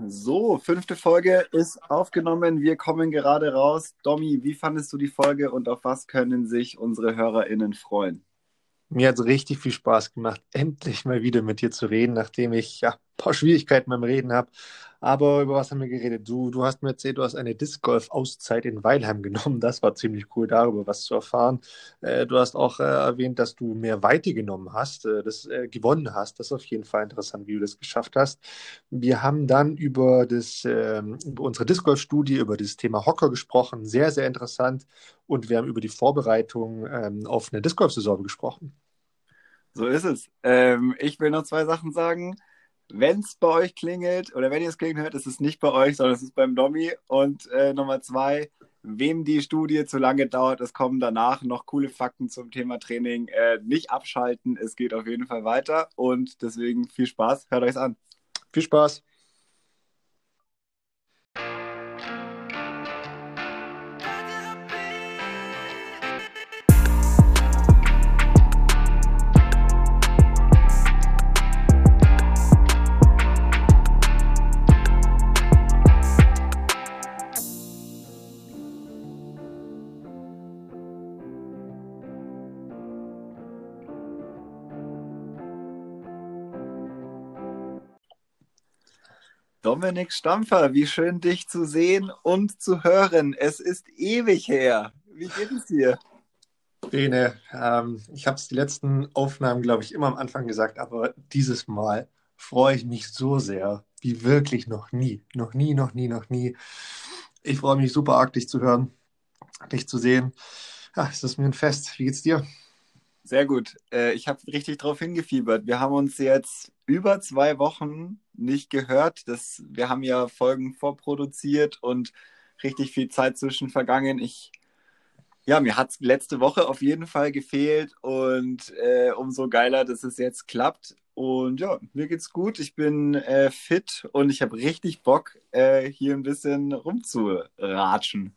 So, fünfte Folge ist aufgenommen. Wir kommen gerade raus. Domi, wie fandest du die Folge und auf was können sich unsere HörerInnen freuen? Mir hat es richtig viel Spaß gemacht, endlich mal wieder mit dir zu reden, nachdem ich ja ein paar Schwierigkeiten beim Reden habe. Aber über was haben wir geredet? Du, du hast mir erzählt, du hast eine Disc Golf Auszeit in Weilheim genommen. Das war ziemlich cool, darüber was zu erfahren. Äh, du hast auch äh, erwähnt, dass du mehr Weite genommen hast, äh, das äh, gewonnen hast. Das ist auf jeden Fall interessant, wie du das geschafft hast. Wir haben dann über das, ähm, über unsere Disc Golf Studie, über das Thema Hocker gesprochen. Sehr, sehr interessant. Und wir haben über die Vorbereitung ähm, auf eine Disc Golf Saison gesprochen. So ist es. Ähm, ich will noch zwei Sachen sagen. Wenn es bei euch klingelt oder wenn ihr es klingeln hört, ist es nicht bei euch, sondern es ist beim Domi. Und äh, Nummer zwei, wem die Studie zu lange dauert, es kommen danach noch coole Fakten zum Thema Training. Äh, nicht abschalten, es geht auf jeden Fall weiter. Und deswegen viel Spaß, hört euch an. Viel Spaß. Dominik Stampfer, wie schön dich zu sehen und zu hören. Es ist ewig her. Wie geht es dir? Bene, ähm, ich habe es die letzten Aufnahmen, glaube ich, immer am Anfang gesagt, aber dieses Mal freue ich mich so sehr, wie wirklich noch nie. Noch nie, noch nie, noch nie. Ich freue mich super arg, dich zu hören, dich zu sehen. Ja, es ist mir ein Fest. Wie geht's dir? Sehr gut. Äh, ich habe richtig drauf hingefiebert. Wir haben uns jetzt über zwei Wochen nicht gehört. Das, wir haben ja Folgen vorproduziert und richtig viel Zeit zwischen vergangen. Ich, ja, mir hat es letzte Woche auf jeden Fall gefehlt und äh, umso geiler, dass es jetzt klappt. Und ja, mir geht's gut. Ich bin äh, fit und ich habe richtig Bock, äh, hier ein bisschen rumzuratschen.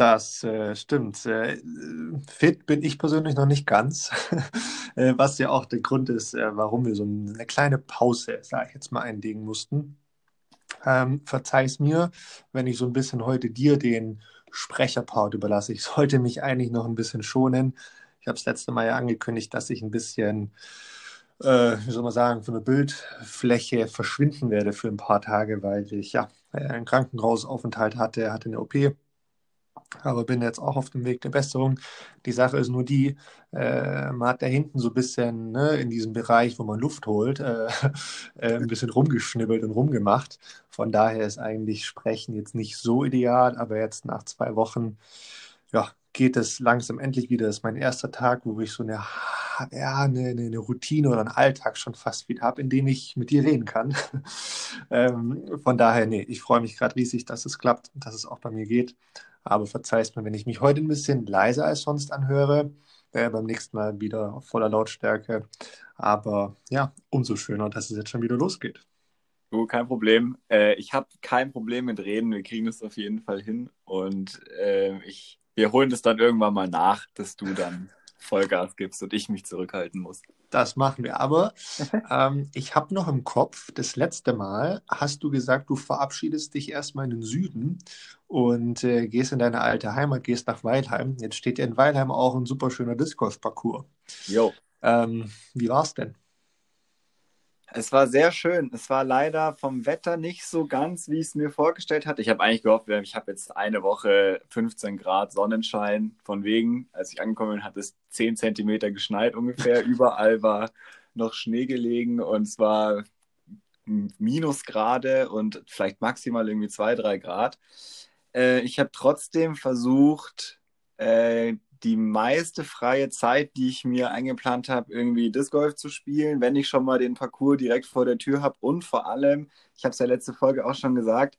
Das äh, stimmt. Äh, fit bin ich persönlich noch nicht ganz, äh, was ja auch der Grund ist, äh, warum wir so eine kleine Pause, sage ich jetzt mal, einlegen mussten. Ähm, verzeih's mir, wenn ich so ein bisschen heute dir den Sprecherpart überlasse. Ich sollte mich eigentlich noch ein bisschen schonen. Ich habe das letzte Mal ja angekündigt, dass ich ein bisschen, äh, wie soll man sagen, von der Bildfläche verschwinden werde für ein paar Tage, weil ich ja einen Krankenhausaufenthalt hatte, hatte eine OP aber bin jetzt auch auf dem Weg der Besserung. Die Sache ist nur die, äh, man hat da hinten so ein bisschen ne, in diesem Bereich, wo man Luft holt, äh, äh, ein bisschen rumgeschnibbelt und rumgemacht. Von daher ist eigentlich Sprechen jetzt nicht so ideal, aber jetzt nach zwei Wochen, ja, geht es langsam endlich wieder. Das ist mein erster Tag, wo ich so eine, ja, eine, eine Routine oder einen Alltag schon fast wieder habe, in dem ich mit dir reden kann. ähm, von daher, nee, ich freue mich gerade riesig, dass es klappt und dass es auch bei mir geht. Aber verzeihst mir, wenn ich mich heute ein bisschen leiser als sonst anhöre. Äh, beim nächsten Mal wieder auf voller Lautstärke. Aber ja, umso schöner, dass es jetzt schon wieder losgeht. Du, kein Problem. Äh, ich habe kein Problem mit Reden. Wir kriegen das auf jeden Fall hin. Und äh, ich, wir holen das dann irgendwann mal nach, dass du dann Vollgas gibst und ich mich zurückhalten muss. Das machen wir. Aber ähm, ich habe noch im Kopf, das letzte Mal hast du gesagt, du verabschiedest dich erstmal in den Süden und äh, gehst in deine alte Heimat, gehst nach Weilheim. Jetzt steht ja in Weilheim auch ein super schöner Disc Parcours. Jo. Ähm, wie war's denn? Es war sehr schön. Es war leider vom Wetter nicht so ganz, wie ich es mir vorgestellt hatte. Ich habe eigentlich gehofft, ich habe jetzt eine Woche 15 Grad Sonnenschein. Von wegen, als ich angekommen bin, hat es 10 Zentimeter geschneit ungefähr. Überall war noch Schnee gelegen und es war Minusgrade und vielleicht maximal irgendwie 2, 3 Grad. Äh, ich habe trotzdem versucht, äh, die meiste freie Zeit, die ich mir eingeplant habe, irgendwie Disc Golf zu spielen, wenn ich schon mal den Parcours direkt vor der Tür habe. Und vor allem, ich habe es ja letzte Folge auch schon gesagt,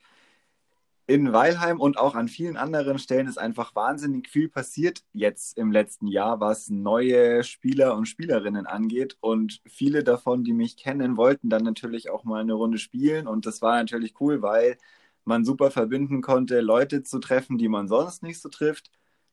in Weilheim und auch an vielen anderen Stellen ist einfach wahnsinnig viel passiert jetzt im letzten Jahr, was neue Spieler und Spielerinnen angeht. Und viele davon, die mich kennen, wollten dann natürlich auch mal eine Runde spielen. Und das war natürlich cool, weil man super verbinden konnte, Leute zu treffen, die man sonst nicht so trifft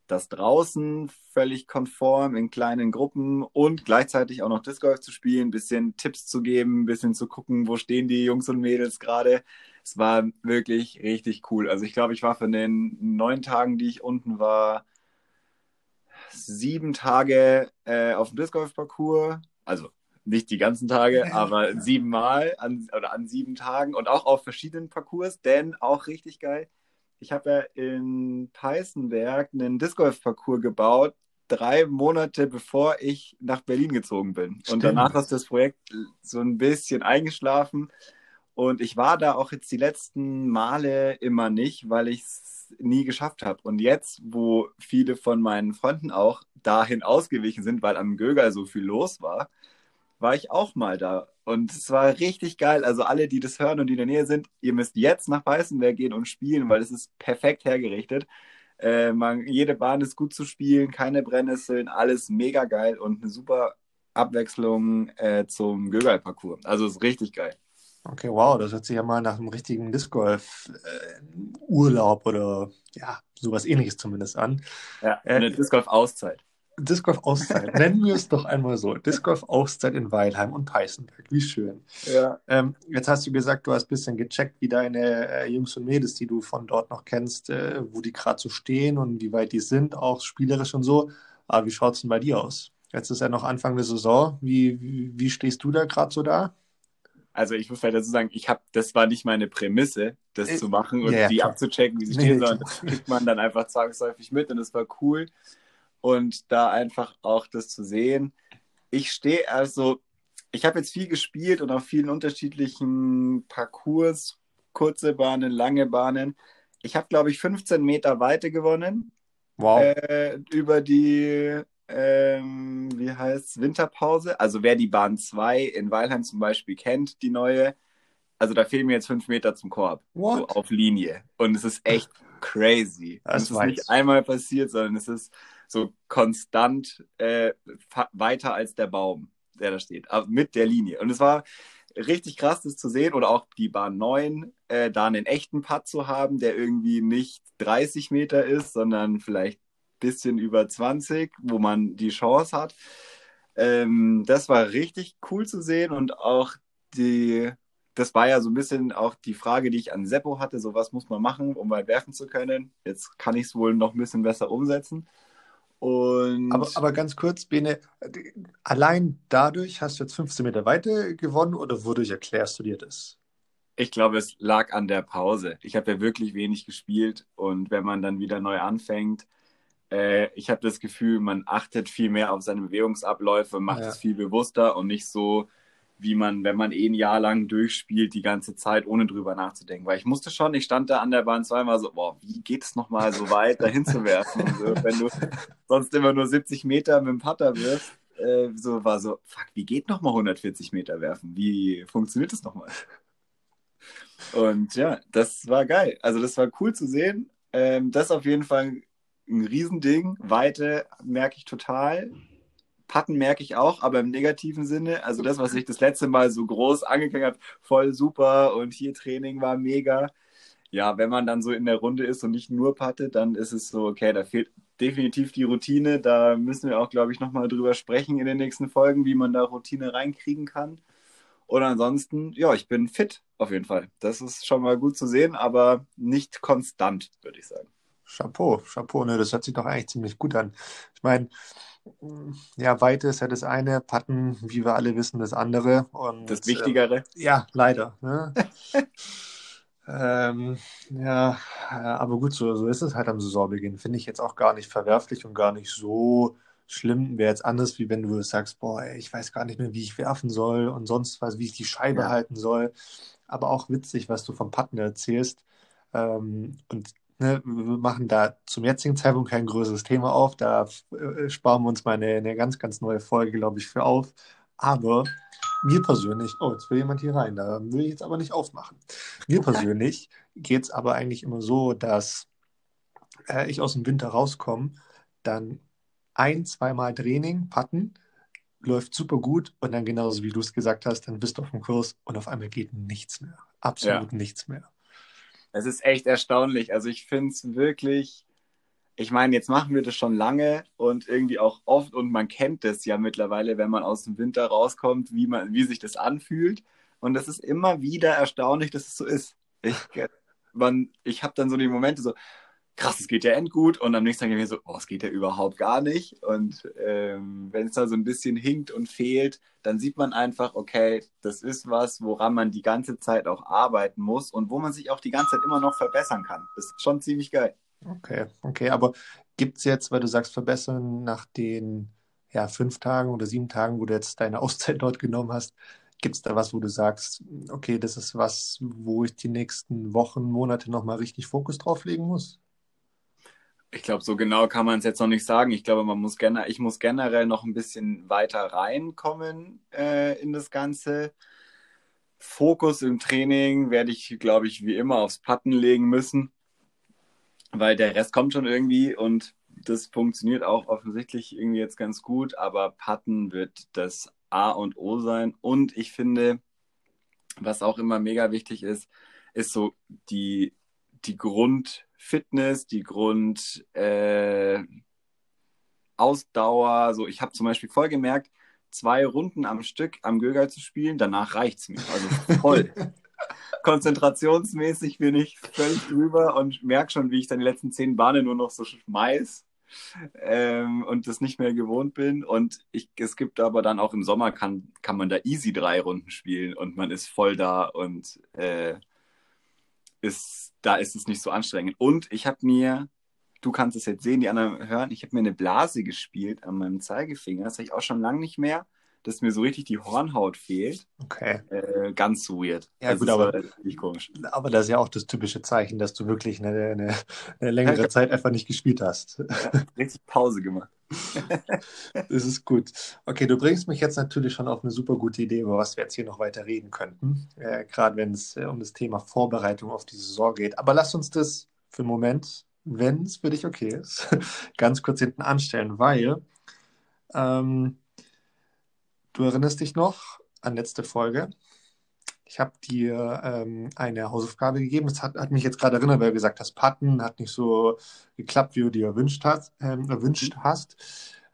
das draußen völlig konform in kleinen Gruppen und gleichzeitig auch noch Disc Golf zu spielen, ein bisschen Tipps zu geben, ein bisschen zu gucken, wo stehen die Jungs und Mädels gerade. Es war wirklich richtig cool. Also ich glaube, ich war von den neun Tagen, die ich unten war, sieben Tage äh, auf dem Disc Golf Parcours. Also nicht die ganzen Tage, aber siebenmal an, oder an sieben Tagen und auch auf verschiedenen Parcours, denn auch richtig geil. Ich habe ja in Peißenberg einen Disc Golf Parcours gebaut, drei Monate bevor ich nach Berlin gezogen bin. Stimmt. Und danach ist das Projekt so ein bisschen eingeschlafen. Und ich war da auch jetzt die letzten Male immer nicht, weil ich es nie geschafft habe. Und jetzt, wo viele von meinen Freunden auch dahin ausgewichen sind, weil am Göger so viel los war, war ich auch mal da. Und es war richtig geil. Also alle, die das hören und die in der Nähe sind, ihr müsst jetzt nach Weißenberg gehen und spielen, weil es ist perfekt hergerichtet. Äh, man, jede Bahn ist gut zu spielen, keine Brennnesseln, alles mega geil und eine super Abwechslung äh, zum Gögal-Parcours. Also ist richtig geil. Okay, wow, das hört sich ja mal nach einem richtigen Disc Golf-Urlaub äh, oder ja, sowas ähnliches zumindest an. Ja, eine äh, Disc Golf-Auszeit. Disc Golf Auszeit. Nennen wir es doch einmal so. Disc Golf Auszeit in Weilheim und Peißenberg. Wie schön. Ja. Ähm, jetzt hast du gesagt, du hast ein bisschen gecheckt, wie deine äh, Jungs und Mädels, die du von dort noch kennst, äh, wo die gerade so stehen und wie weit die sind, auch spielerisch und so. Aber wie schaut es denn bei dir aus? Jetzt ist ja noch Anfang der Saison. Wie, wie, wie stehst du da gerade so da? Also ich muss vielleicht dazu sagen, ich habe, das war nicht meine Prämisse, das ich, äh, zu machen und ja, die klar. abzuchecken, wie sie stehen, sondern das kriegt man dann einfach zwangsläufig mit und das war cool und da einfach auch das zu sehen. Ich stehe also, ich habe jetzt viel gespielt und auf vielen unterschiedlichen Parcours, kurze Bahnen, lange Bahnen. Ich habe, glaube ich, 15 Meter Weite gewonnen. Wow. Äh, über die, ähm, wie heißt Winterpause. Also wer die Bahn 2 in Weilheim zum Beispiel kennt, die neue, also da fehlen mir jetzt fünf Meter zum Korb. What? So auf Linie. Und es ist echt crazy. Das es ist nicht einmal passiert, sondern es ist so konstant äh, weiter als der Baum, der da steht, mit der Linie. Und es war richtig krass, das zu sehen oder auch die Bahn 9, äh, da einen echten Putt zu haben, der irgendwie nicht 30 Meter ist, sondern vielleicht ein bisschen über 20, wo man die Chance hat. Ähm, das war richtig cool zu sehen und auch die, das war ja so ein bisschen auch die Frage, die ich an Seppo hatte, so was muss man machen, um weit werfen zu können. Jetzt kann ich es wohl noch ein bisschen besser umsetzen. Und aber, aber ganz kurz, Bene, allein dadurch hast du jetzt 15 Meter Weite gewonnen oder wodurch erklärst du dir das? Ich glaube, es lag an der Pause. Ich habe ja wirklich wenig gespielt und wenn man dann wieder neu anfängt, äh, ich habe das Gefühl, man achtet viel mehr auf seine Bewegungsabläufe, macht ja. es viel bewusster und nicht so, wie man, wenn man eh ein Jahr lang durchspielt, die ganze Zeit, ohne drüber nachzudenken. Weil ich musste schon, ich stand da an der Bahn zweimal so, boah, wie geht es nochmal so weit, dahin zu werfen? So, wenn du sonst immer nur 70 Meter mit dem Putter wirst, äh, so war so, fuck, wie geht nochmal 140 Meter werfen? Wie funktioniert das nochmal? Und ja, das war geil. Also das war cool zu sehen. Ähm, das auf jeden Fall ein Riesending. Weite merke ich total. Patten merke ich auch, aber im negativen Sinne. Also das, was ich das letzte Mal so groß angefangen habe, voll super und hier Training war mega. Ja, wenn man dann so in der Runde ist und nicht nur pattet, dann ist es so, okay, da fehlt definitiv die Routine. Da müssen wir auch, glaube ich, nochmal drüber sprechen in den nächsten Folgen, wie man da Routine reinkriegen kann. Und ansonsten, ja, ich bin fit auf jeden Fall. Das ist schon mal gut zu sehen, aber nicht konstant, würde ich sagen. Chapeau, Chapeau, ne, das hört sich doch eigentlich ziemlich gut an. Ich meine, ja, Weite ist ja das eine, Patten, wie wir alle wissen, das andere. Und, das Wichtigere? Äh, ja, leider. Ne? ähm, ja, aber gut, so, so ist es halt am Saisonbeginn. Finde ich jetzt auch gar nicht verwerflich und gar nicht so schlimm. Wäre jetzt anders, wie wenn du sagst, boah, ey, ich weiß gar nicht mehr, wie ich werfen soll und sonst was, wie ich die Scheibe ja. halten soll. Aber auch witzig, was du vom Patten erzählst. Ähm, und Ne, wir machen da zum jetzigen Zeitpunkt kein größeres Thema auf. Da äh, sparen wir uns mal eine, eine ganz, ganz neue Folge, glaube ich, für auf. Aber mir persönlich, oh, jetzt will jemand hier rein, da will ich jetzt aber nicht aufmachen. Mir persönlich geht es aber eigentlich immer so, dass äh, ich aus dem Winter rauskomme, dann ein, zweimal Training, Patten, läuft super gut und dann genauso wie du es gesagt hast, dann bist du auf dem Kurs und auf einmal geht nichts mehr. Absolut ja. nichts mehr. Es ist echt erstaunlich. Also ich finde es wirklich, ich meine, jetzt machen wir das schon lange und irgendwie auch oft und man kennt das ja mittlerweile, wenn man aus dem Winter rauskommt, wie, man, wie sich das anfühlt. Und es ist immer wieder erstaunlich, dass es so ist. Ich, man, ich habe dann so die Momente so, krass, es geht ja endgut. Und am nächsten Tag denke ich mir so, oh, es geht ja überhaupt gar nicht. Und ähm, wenn es da so ein bisschen hinkt und fehlt, dann sieht man einfach, okay, das ist was, woran man die ganze Zeit auch arbeiten muss und wo man sich auch die ganze Zeit immer noch verbessern kann. Das ist schon ziemlich geil. Okay, okay, aber gibt es jetzt, weil du sagst, verbessern nach den ja, fünf Tagen oder sieben Tagen, wo du jetzt deine Auszeit dort genommen hast, gibt es da was, wo du sagst, okay, das ist was, wo ich die nächsten Wochen, Monate nochmal richtig Fokus drauf legen muss? Ich glaube, so genau kann man es jetzt noch nicht sagen. Ich glaube, man muss generell, ich muss generell noch ein bisschen weiter reinkommen äh, in das Ganze. Fokus im Training werde ich, glaube ich, wie immer aufs Patten legen müssen, weil der Rest kommt schon irgendwie und das funktioniert auch offensichtlich irgendwie jetzt ganz gut, aber Patten wird das A und O sein. Und ich finde, was auch immer mega wichtig ist, ist so die, die Grundfitness, die Grund äh, Ausdauer. So, ich habe zum Beispiel voll gemerkt, zwei Runden am Stück am Göger zu spielen, danach reicht es mir. Also voll. Konzentrationsmäßig bin ich völlig drüber und merke schon, wie ich dann die letzten zehn Bahnen nur noch so schmeiß ähm, und das nicht mehr gewohnt bin. Und ich, es gibt aber dann auch im Sommer, kann, kann man da easy drei Runden spielen und man ist voll da und äh, ist, da ist es nicht so anstrengend. Und ich habe mir, du kannst es jetzt sehen, die anderen hören, ich habe mir eine Blase gespielt an meinem Zeigefinger. Das habe ich auch schon lange nicht mehr dass mir so richtig die Hornhaut fehlt. Okay. Äh, ganz weird. Ja, das gut, aber, komisch. aber das ist ja auch das typische Zeichen, dass du wirklich eine, eine, eine längere ja, Zeit einfach nicht gespielt hast. Ja, richtig Pause gemacht. das ist gut. Okay, du bringst mich jetzt natürlich schon auf eine super gute Idee, über was wir jetzt hier noch weiter reden könnten. Äh, Gerade wenn es äh, um das Thema Vorbereitung auf die Saison geht. Aber lass uns das für einen Moment, wenn es für dich okay ist, ganz kurz hinten anstellen, weil ähm, Du erinnerst dich noch an letzte Folge. Ich habe dir ähm, eine Hausaufgabe gegeben. Es hat, hat, mich jetzt gerade erinnert, weil du gesagt hast, Patten hat nicht so geklappt, wie du dir erwünscht hast. Ähm, erwünscht hast.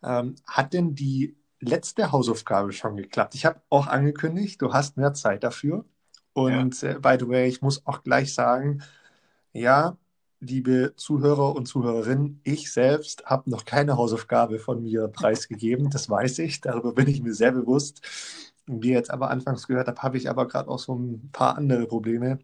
Ähm, hat denn die letzte Hausaufgabe schon geklappt? Ich habe auch angekündigt, du hast mehr Zeit dafür. Und ja. äh, by the way, ich muss auch gleich sagen, ja, liebe Zuhörer und Zuhörerinnen, ich selbst habe noch keine Hausaufgabe von mir preisgegeben. Das weiß ich, darüber bin ich mir sehr bewusst. Wie ihr jetzt aber anfangs gehört habt, habe ich aber gerade auch so ein paar andere Probleme.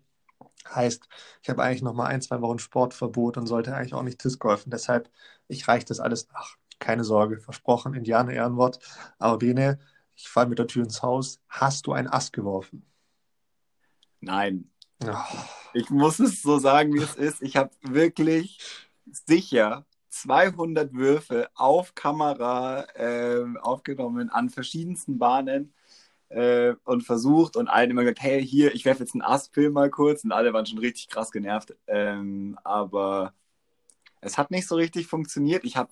Heißt, ich habe eigentlich noch mal ein, zwei Wochen Sportverbot und sollte eigentlich auch nicht Disc golfen. Deshalb, ich reiche das alles nach. Keine Sorge, versprochen, Indianer Ehrenwort. Aber Bene, ich falle mit der Tür ins Haus. Hast du ein Ass geworfen? Nein. Ich muss es so sagen, wie es ist. Ich habe wirklich sicher 200 Würfe auf Kamera äh, aufgenommen an verschiedensten Bahnen äh, und versucht und allen immer gesagt, hey, hier, ich werfe jetzt einen Ast, film mal kurz und alle waren schon richtig krass genervt. Ähm, aber es hat nicht so richtig funktioniert. Ich habe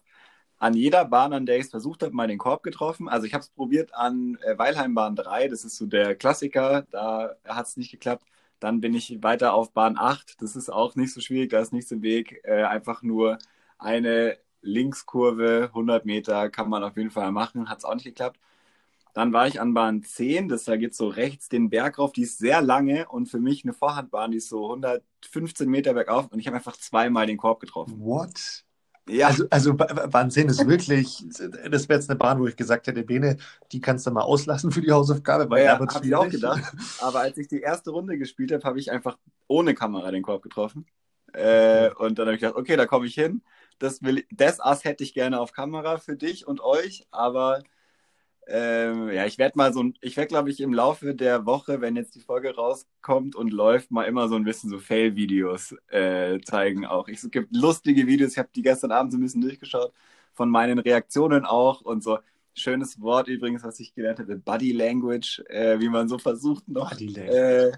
an jeder Bahn, an der ich es versucht habe, mal den Korb getroffen. Also ich habe es probiert an äh, Weilheimbahn 3, das ist so der Klassiker, da hat es nicht geklappt. Dann bin ich weiter auf Bahn 8. Das ist auch nicht so schwierig, da ist nichts im Weg. Äh, einfach nur eine Linkskurve, 100 Meter kann man auf jeden Fall machen. Hat es auch nicht geklappt. Dann war ich an Bahn 10, das da geht so rechts den Berg rauf, die ist sehr lange und für mich eine Vorhandbahn, die ist so 115 Meter bergauf und ich habe einfach zweimal den Korb getroffen. What? Ja. Also, also 10 ist wirklich, das wäre jetzt eine Bahn, wo ich gesagt hätte, Bene, die kannst du mal auslassen für die Hausaufgabe, weil ja, habe ich auch gedacht. Aber als ich die erste Runde gespielt habe, habe ich einfach ohne Kamera den Korb getroffen. Äh, und dann habe ich gedacht, okay, da komme ich hin. Das, will, das Ass hätte ich gerne auf Kamera für dich und euch, aber ähm, ja, ich werde mal so, ich werde, glaube ich, im Laufe der Woche, wenn jetzt die Folge rauskommt und läuft, mal immer so ein bisschen so Fail-Videos äh, zeigen auch. Ich, es gibt lustige Videos, ich habe die gestern Abend so ein bisschen durchgeschaut, von meinen Reaktionen auch und so. Schönes Wort übrigens, was ich gelernt habe, Body Language, äh, wie man so versucht noch äh,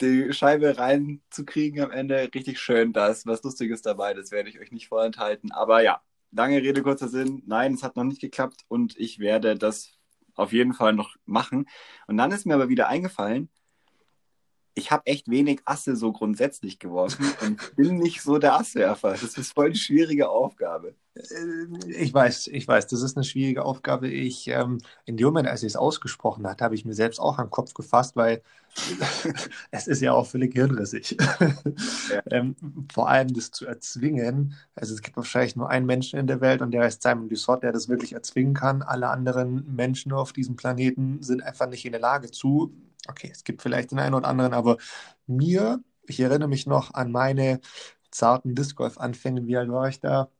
die Scheibe reinzukriegen am Ende. Richtig schön, da ist was Lustiges dabei, das werde ich euch nicht vorenthalten. Aber ja, lange Rede, kurzer Sinn. Nein, es hat noch nicht geklappt und ich werde das auf jeden Fall noch machen. Und dann ist mir aber wieder eingefallen, ich habe echt wenig Asse so grundsätzlich geworfen und bin nicht so der Asswerfer. Das ist voll die schwierige Aufgabe. Äh, ich weiß, ich weiß, das ist eine schwierige Aufgabe. Ich, ähm, in dem Moment, als ich es ausgesprochen hat, habe ich mir selbst auch den Kopf gefasst, weil es ist ja auch völlig hirnrissig. Ja. ähm, vor allem das zu erzwingen. Also es gibt wahrscheinlich nur einen Menschen in der Welt und der heißt Simon Dussault, der das wirklich erzwingen kann. Alle anderen Menschen auf diesem Planeten sind einfach nicht in der Lage zu. Okay, es gibt vielleicht den einen oder anderen, aber mir, ich erinnere mich noch an meine zarten Disc Golf-Anfänge. Wie alt war ich da?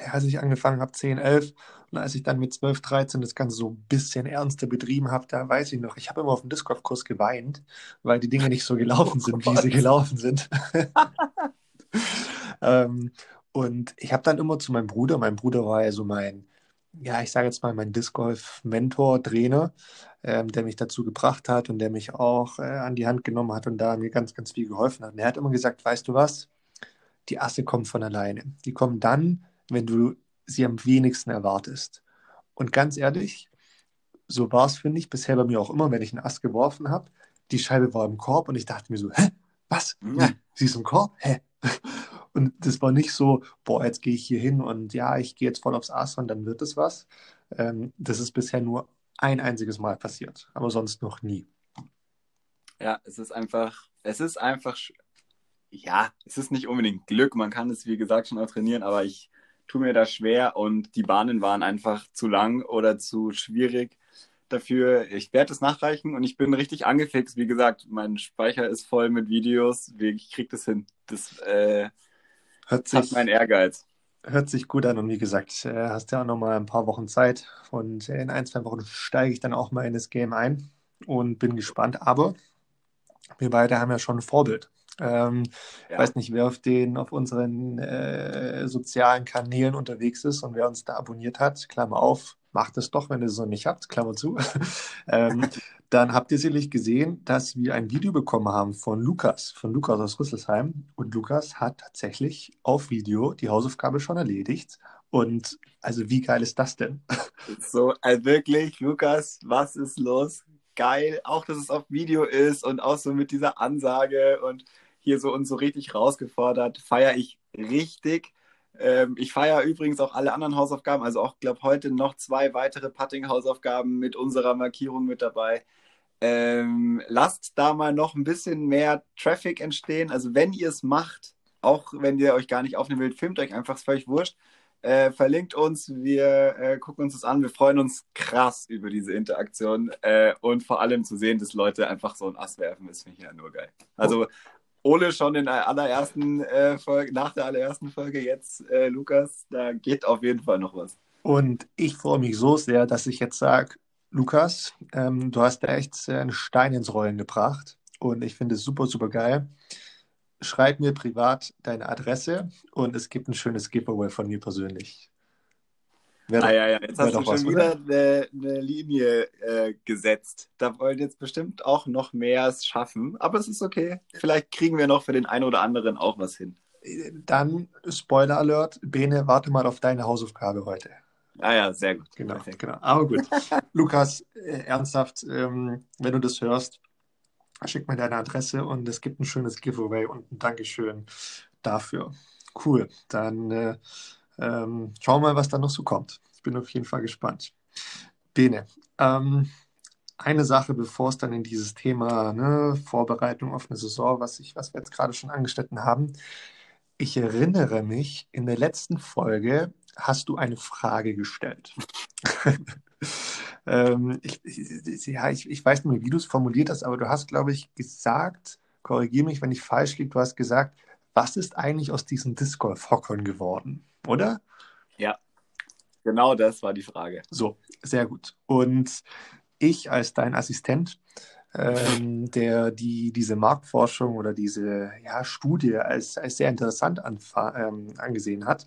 ja, als ich angefangen habe, 10, 11 und als ich dann mit 12, 13 das Ganze so ein bisschen ernster betrieben habe, da weiß ich noch, ich habe immer auf dem Disc Golf Kurs geweint, weil die Dinge nicht so gelaufen sind, oh wie sie gelaufen sind. ähm, und ich habe dann immer zu meinem Bruder, mein Bruder war ja so mein, ja, ich sage jetzt mal mein Disc Golf Mentor, Trainer, ähm, der mich dazu gebracht hat und der mich auch äh, an die Hand genommen hat und da mir ganz, ganz viel geholfen hat. Und er hat immer gesagt, weißt du was? Die Asse kommen von alleine. Die kommen dann, wenn du sie am wenigsten erwartest. Und ganz ehrlich, so war es, finde ich, bisher bei mir auch immer, wenn ich einen Ast geworfen habe. Die Scheibe war im Korb und ich dachte mir so, hä, was? Ja. Sie ist im Korb? Hä? Und das war nicht so, boah, jetzt gehe ich hier hin und ja, ich gehe jetzt voll aufs Ast und dann wird es was. Ähm, das ist bisher nur ein einziges Mal passiert, aber sonst noch nie. Ja, es ist einfach, es ist einfach, ja, es ist nicht unbedingt Glück. Man kann es, wie gesagt, schon auch trainieren, aber ich tue mir da schwer und die Bahnen waren einfach zu lang oder zu schwierig dafür. Ich werde es nachreichen und ich bin richtig angefixt. Wie gesagt, mein Speicher ist voll mit Videos. Ich kriege das hin. Das äh, hört sich, hat meinen Ehrgeiz. Hört sich gut an und wie gesagt, äh, hast ja auch noch mal ein paar Wochen Zeit und in ein, zwei Wochen steige ich dann auch mal in das Game ein und bin gespannt. Aber wir beide haben ja schon ein Vorbild. Ähm, ja. weiß nicht, wer auf den, auf unseren äh, sozialen Kanälen unterwegs ist und wer uns da abonniert hat, Klammer auf, macht es doch, wenn ihr es noch nicht habt, Klammer zu. ähm, dann habt ihr sicherlich gesehen, dass wir ein Video bekommen haben von Lukas, von Lukas aus Rüsselsheim. Und Lukas hat tatsächlich auf Video die Hausaufgabe schon erledigt. Und also wie geil ist das denn? So, also wirklich, Lukas, was ist los? Geil, auch dass es auf Video ist und auch so mit dieser Ansage und hier so uns so richtig rausgefordert. Feiere ich richtig. Ähm, ich feiere übrigens auch alle anderen Hausaufgaben, also auch, glaube heute noch zwei weitere Putting-Hausaufgaben mit unserer Markierung mit dabei. Ähm, lasst da mal noch ein bisschen mehr Traffic entstehen. Also wenn ihr es macht, auch wenn ihr euch gar nicht aufnehmen wollt, filmt euch einfach, ist völlig wurscht. Äh, verlinkt uns, wir äh, gucken uns das an. Wir freuen uns krass über diese Interaktion äh, und vor allem zu sehen, dass Leute einfach so ein Ass werfen, ist finde ich ja nur geil. Also Ole schon in der allerersten äh, Folge, nach der allerersten Folge jetzt, äh, Lukas, da geht auf jeden Fall noch was. Und ich freue mich so sehr, dass ich jetzt sage, Lukas, ähm, du hast da echt einen Stein ins Rollen gebracht und ich finde es super, super geil. Schreib mir privat deine Adresse und es gibt ein schönes Giveaway von mir persönlich. Wär ah, ja, ja, jetzt hast du schon was, wieder eine, eine, Linie äh, gesetzt. Da wollen jetzt bestimmt auch noch mehr schaffen, aber es ist okay. Vielleicht kriegen wir noch für den einen oder anderen auch was hin. Dann, Spoiler Alert, Bene, warte mal auf deine Hausaufgabe heute. Ah ja, sehr gut. Genau, genau. Aber gut. Lukas, äh, ernsthaft, ähm, wenn du das hörst, schick mir deine Adresse und es gibt ein schönes Giveaway und ein Dankeschön dafür. Cool. Dann äh, ähm, schauen wir mal, was da noch so kommt. Ich bin auf jeden Fall gespannt. Bene, ähm, eine Sache, bevor es dann in dieses Thema ne, Vorbereitung auf eine Saison, was, ich, was wir jetzt gerade schon angeschnitten haben. Ich erinnere mich, in der letzten Folge hast du eine Frage gestellt. ähm, ich, ich, ja, ich, ich weiß nicht mehr, wie du es formuliert hast, aber du hast, glaube ich, gesagt, korrigiere mich, wenn ich falsch liege, du hast gesagt, was ist eigentlich aus diesen Disc Golf Hockern geworden? oder? Ja, genau das war die Frage. So, sehr gut. Und ich als dein Assistent, ähm, der die, diese Marktforschung oder diese ja, Studie als, als sehr interessant ähm, angesehen hat,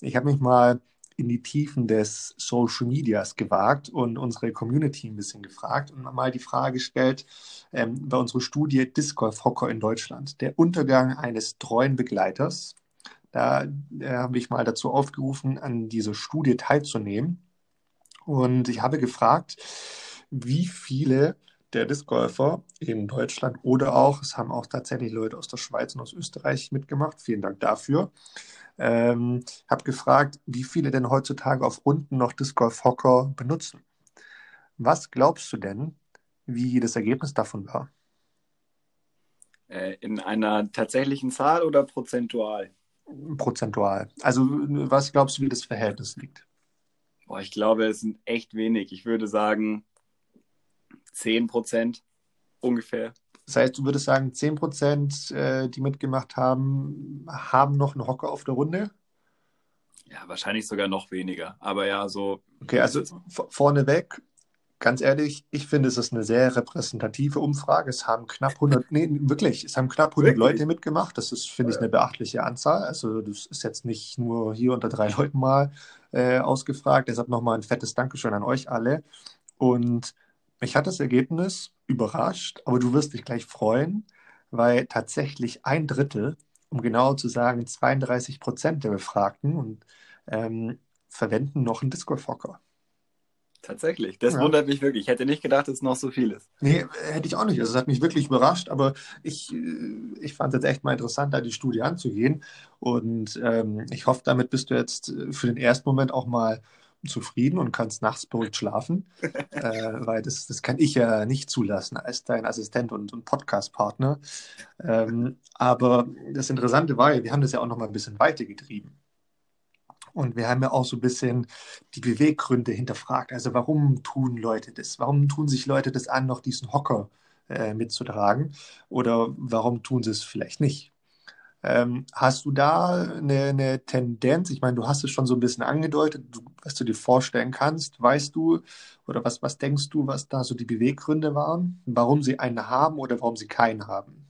ich habe mich mal in die Tiefen des Social Medias gewagt und unsere Community ein bisschen gefragt und mal die Frage gestellt ähm, bei unserer Studie Disc Golf Hocker in Deutschland, der Untergang eines treuen Begleiters da äh, habe ich mal dazu aufgerufen, an dieser Studie teilzunehmen. Und ich habe gefragt, wie viele der Discgolfer in Deutschland oder auch, es haben auch tatsächlich Leute aus der Schweiz und aus Österreich mitgemacht. Vielen Dank dafür. Ähm, habe gefragt, wie viele denn heutzutage auf Runden noch Disc Golf Hocker benutzen. Was glaubst du denn, wie das Ergebnis davon war? Äh, in einer tatsächlichen Zahl oder prozentual? Prozentual. Also was glaubst du, wie das Verhältnis liegt? Boah, ich glaube, es sind echt wenig. Ich würde sagen 10 Prozent ungefähr. Das heißt, du würdest sagen, 10 Prozent, äh, die mitgemacht haben, haben noch einen Hocker auf der Runde? Ja, wahrscheinlich sogar noch weniger. Aber ja, so. Okay, also vorneweg, ganz ehrlich, ich finde, es ist eine sehr repräsentative Umfrage. Es haben knapp 100, nee, wirklich, es haben knapp 100 wirklich? Leute mitgemacht. Das ist, finde ich, eine beachtliche Anzahl. Also, das ist jetzt nicht nur hier unter drei Leuten mal äh, ausgefragt. Deshalb nochmal ein fettes Dankeschön an euch alle. Und mich hat das Ergebnis überrascht, aber du wirst dich gleich freuen, weil tatsächlich ein Drittel, um genau zu sagen 32 Prozent der Befragten und ähm, verwenden noch einen Discord-Focker. Tatsächlich. Das ja. wundert mich wirklich. Ich hätte nicht gedacht, dass es noch so viel ist. Nee, hätte ich auch nicht. Also es hat mich wirklich überrascht, aber ich, ich fand es jetzt echt mal interessant, da die Studie anzugehen. Und ähm, ich hoffe, damit bist du jetzt für den ersten Moment auch mal zufrieden und kannst nachts beruhigt schlafen, äh, weil das, das kann ich ja nicht zulassen als dein Assistent und, und Podcast-Partner. Ähm, aber das Interessante war ja, wir haben das ja auch noch mal ein bisschen weitergetrieben. Und wir haben ja auch so ein bisschen die Beweggründe hinterfragt. Also warum tun Leute das? Warum tun sich Leute das an, noch diesen Hocker äh, mitzutragen? Oder warum tun sie es vielleicht nicht? Ähm, hast du da eine, eine, Tendenz? Ich meine, du hast es schon so ein bisschen angedeutet, du, was du dir vorstellen kannst. Weißt du oder was, was denkst du, was da so die Beweggründe waren? Warum sie einen haben oder warum sie keinen haben?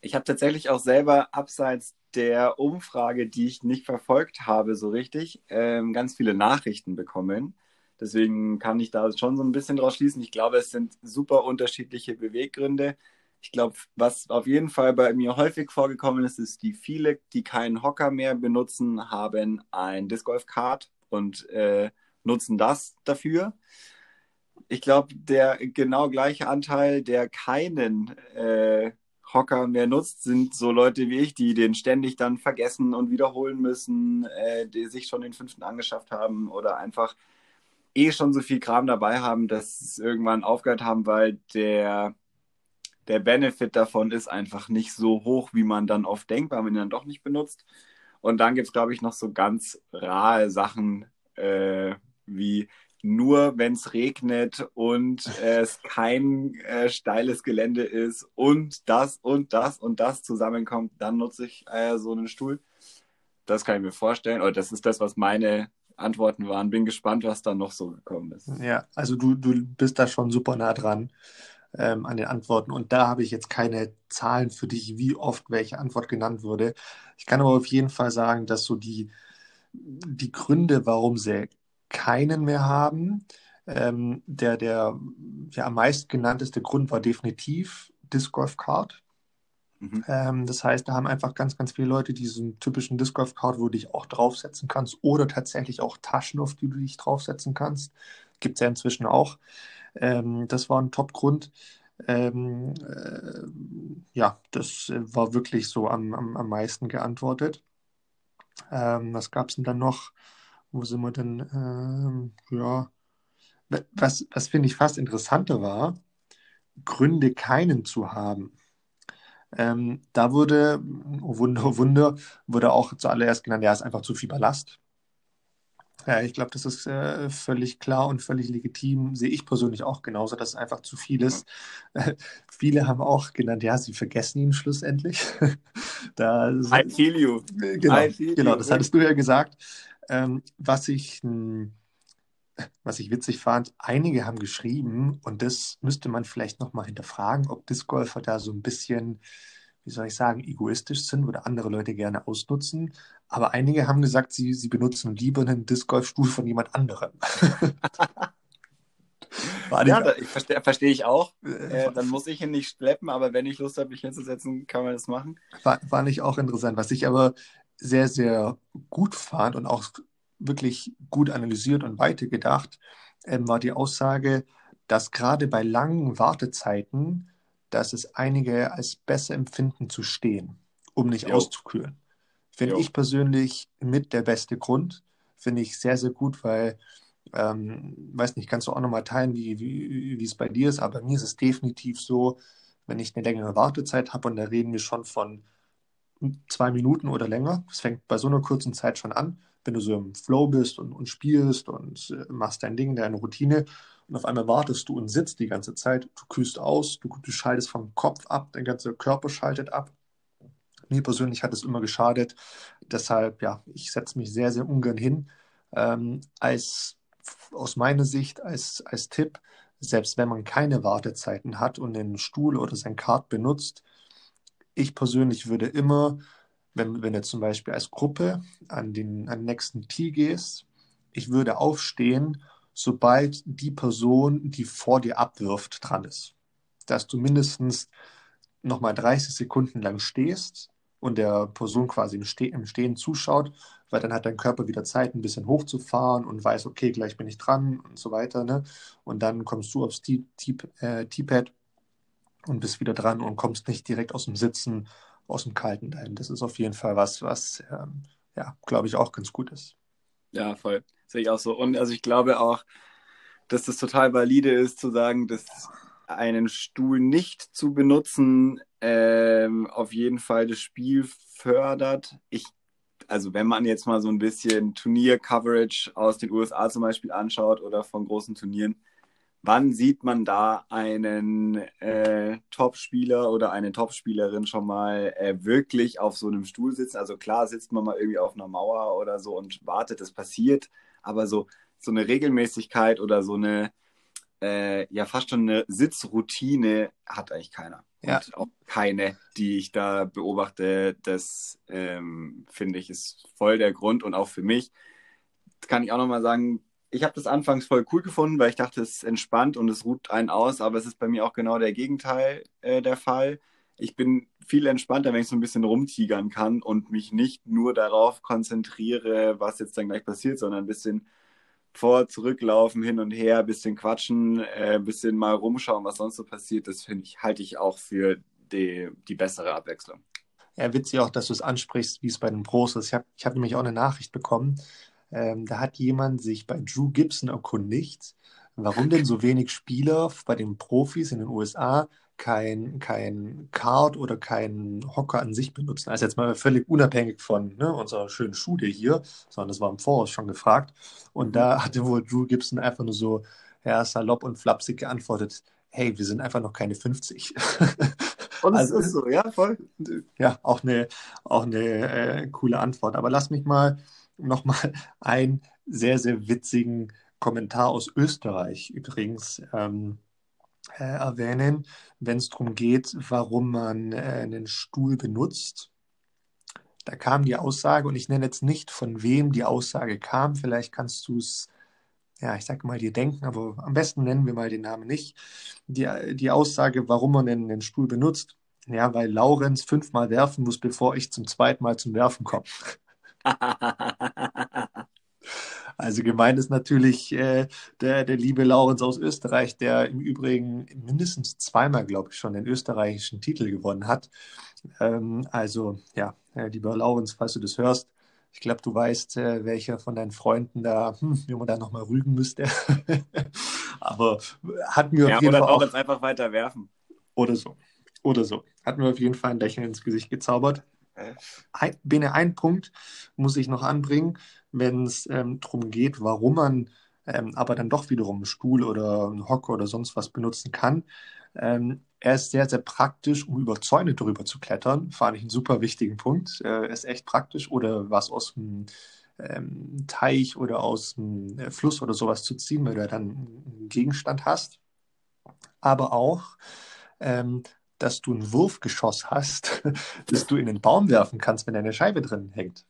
Ich habe tatsächlich auch selber abseits der Umfrage, die ich nicht verfolgt habe so richtig, ähm, ganz viele Nachrichten bekommen. Deswegen kann ich da schon so ein bisschen draus schließen. Ich glaube, es sind super unterschiedliche Beweggründe. Ich glaube, was auf jeden Fall bei mir häufig vorgekommen ist, ist, die viele, die keinen Hocker mehr benutzen, haben ein Disc Golf Kart und äh, nutzen das dafür. Ich glaube, der genau gleiche Anteil, der keinen äh, Hocker mehr nutzt, sind so Leute wie ich, die den ständig dann vergessen und wiederholen müssen, äh, die sich schon den fünften angeschafft haben oder einfach eh schon so viel Kram dabei haben, dass sie es irgendwann aufgehört haben, weil der, der Benefit davon ist einfach nicht so hoch, wie man dann oft denkt, weil man ihn dann doch nicht benutzt. Und dann gibt es, glaube ich, noch so ganz rahe Sachen äh, wie nur wenn es regnet und es kein äh, steiles Gelände ist und das und das und das zusammenkommt, dann nutze ich äh, so einen Stuhl. Das kann ich mir vorstellen. Oder das ist das, was meine Antworten waren. Bin gespannt, was da noch so gekommen ist. Ja, also du, du bist da schon super nah dran ähm, an den Antworten. Und da habe ich jetzt keine Zahlen für dich, wie oft welche Antwort genannt wurde. Ich kann aber auf jeden Fall sagen, dass so die, die Gründe, warum sie keinen mehr haben. Ähm, der, der ja, am meisten genannteste Grund war definitiv Disc Golf Card. Mhm. Ähm, das heißt, da haben einfach ganz, ganz viele Leute diesen typischen Disc Golf Card, wo du dich auch draufsetzen kannst oder tatsächlich auch Taschen, auf die du dich draufsetzen kannst. Gibt es ja inzwischen auch. Ähm, das war ein Top-Grund. Ähm, äh, ja, das war wirklich so am, am, am meisten geantwortet. Ähm, was gab es denn dann noch? Wo sind wir denn? Ähm, ja, was, was finde ich fast interessanter war, Gründe keinen zu haben. Ähm, da wurde, oh Wunder, oh Wunder, wurde auch zuallererst genannt, ja, ist einfach zu viel Ballast. Ja, ich glaube, das ist äh, völlig klar und völlig legitim. Sehe ich persönlich auch genauso, dass es einfach zu viel ist. Äh, viele haben auch genannt, ja, sie vergessen ihn schlussendlich. da, I feel you. Genau, I feel genau das hattest du ja gesagt. Ähm, was ich hm, was ich witzig fand, einige haben geschrieben, und das müsste man vielleicht nochmal hinterfragen, ob Discgolfer da so ein bisschen, wie soll ich sagen, egoistisch sind oder andere Leute gerne ausnutzen. Aber einige haben gesagt, sie, sie benutzen lieber einen Discgolfstuhl von jemand anderem. ja, da, ich verstehe versteh ich auch. Äh, dann muss ich ihn nicht schleppen, aber wenn ich Lust habe, mich hinzusetzen, kann man das machen. War, war nicht auch interessant. Was ich aber sehr, sehr gut fand und auch wirklich gut analysiert und weitergedacht, ähm, war die Aussage, dass gerade bei langen Wartezeiten, dass es einige als besser empfinden zu stehen, um nicht jo. auszukühlen. Finde ich persönlich mit der beste Grund. Finde ich sehr, sehr gut, weil, ähm, weiß nicht, kannst du auch nochmal teilen, wie, wie, wie es bei dir ist, aber bei mir ist es definitiv so, wenn ich eine längere Wartezeit habe und da reden wir schon von zwei Minuten oder länger. Das fängt bei so einer kurzen Zeit schon an, wenn du so im Flow bist und, und spielst und äh, machst dein Ding, deine Routine und auf einmal wartest du und sitzt die ganze Zeit, du kühlst aus, du, du schaltest vom Kopf ab, dein ganzer Körper schaltet ab. Mir persönlich hat es immer geschadet. Deshalb, ja, ich setze mich sehr, sehr ungern hin. Ähm, als aus meiner Sicht als, als Tipp, selbst wenn man keine Wartezeiten hat und den Stuhl oder sein Kart benutzt, ich persönlich würde immer, wenn, wenn du zum Beispiel als Gruppe an den, an den nächsten Tee gehst, ich würde aufstehen, sobald die Person, die vor dir abwirft, dran ist. Dass du mindestens nochmal 30 Sekunden lang stehst und der Person quasi im, Ste im Stehen zuschaut, weil dann hat dein Körper wieder Zeit, ein bisschen hochzufahren und weiß, okay, gleich bin ich dran und so weiter. Ne? Und dann kommst du aufs T-Pad und bist wieder dran und kommst nicht direkt aus dem Sitzen, aus dem Kalten dahin. Das ist auf jeden Fall was, was, ähm, ja, glaube ich, auch ganz gut ist. Ja, voll. Sehe ich auch so. Und also ich glaube auch, dass das total valide ist, zu sagen, dass einen Stuhl nicht zu benutzen ähm, auf jeden Fall das Spiel fördert. Ich, also wenn man jetzt mal so ein bisschen Turnier-Coverage aus den USA zum Beispiel anschaut oder von großen Turnieren, wann sieht man da einen äh, Top-Spieler oder eine Top-Spielerin schon mal äh, wirklich auf so einem Stuhl sitzen? Also klar sitzt man mal irgendwie auf einer Mauer oder so und wartet, es passiert, aber so, so eine Regelmäßigkeit oder so eine, äh, ja fast schon eine Sitzroutine hat eigentlich keiner. Ja. Und auch keine, die ich da beobachte, das ähm, finde ich ist voll der Grund und auch für mich kann ich auch nochmal sagen, ich habe das anfangs voll cool gefunden, weil ich dachte, es ist entspannt und es ruht einen aus, aber es ist bei mir auch genau der Gegenteil äh, der Fall. Ich bin viel entspannter, wenn ich so ein bisschen rumtigern kann und mich nicht nur darauf konzentriere, was jetzt dann gleich passiert, sondern ein bisschen vor, zurücklaufen, hin und her, bisschen quatschen, äh, bisschen mal rumschauen, was sonst so passiert. Das finde ich, halte ich auch für die, die bessere Abwechslung. Ja, witzig auch, dass du es ansprichst, wie es bei den Pros ist. Ich habe ich hab nämlich auch eine Nachricht bekommen ähm, da hat jemand sich bei Drew Gibson erkundigt, warum denn so wenig Spieler bei den Profis in den USA kein, kein Card oder kein Hocker an sich benutzen. Also jetzt mal völlig unabhängig von ne, unserer schönen Schule hier, sondern das war im Voraus schon gefragt. Und mhm. da hatte wohl Drew Gibson einfach nur so ja, salopp und flapsig geantwortet, hey, wir sind einfach noch keine 50. Und also, ist so, ja, voll. Ja, auch eine, auch eine äh, coole Antwort. Aber lass mich mal nochmal einen sehr, sehr witzigen Kommentar aus Österreich übrigens ähm, äh, erwähnen, wenn es darum geht, warum man äh, einen Stuhl benutzt. Da kam die Aussage, und ich nenne jetzt nicht, von wem die Aussage kam, vielleicht kannst du es, ja, ich sage mal dir denken, aber am besten nennen wir mal den Namen nicht. Die, die Aussage, warum man den, den Stuhl benutzt, ja, weil Laurenz fünfmal werfen muss, bevor ich zum zweiten Mal zum Werfen komme. Also gemeint ist natürlich äh, der, der liebe Laurenz aus Österreich, der im Übrigen mindestens zweimal, glaube ich, schon den österreichischen Titel gewonnen hat. Ähm, also ja, äh, lieber Laurenz, falls du das hörst, ich glaube, du weißt, äh, welcher von deinen Freunden da, hm, wie man da nochmal rügen müsste. Aber hat mir ja, auf jeden Fall auch jetzt einfach weiter werfen. Oder so. Oder so. Hat mir auf jeden Fall ein Lächeln ins Gesicht gezaubert. Ein, ein Punkt muss ich noch anbringen, wenn es ähm, darum geht, warum man ähm, aber dann doch wiederum einen Stuhl oder einen Hocker oder sonst was benutzen kann. Ähm, er ist sehr, sehr praktisch, um über Zäune drüber zu klettern. Fand ich einen super wichtigen Punkt. Äh, er ist echt praktisch. Oder was aus dem ähm, Teich oder aus dem äh, Fluss oder sowas zu ziehen, weil du dann einen Gegenstand hast. Aber auch, ähm, dass du ein Wurfgeschoss hast, das du in den Baum werfen kannst, wenn eine Scheibe drin hängt.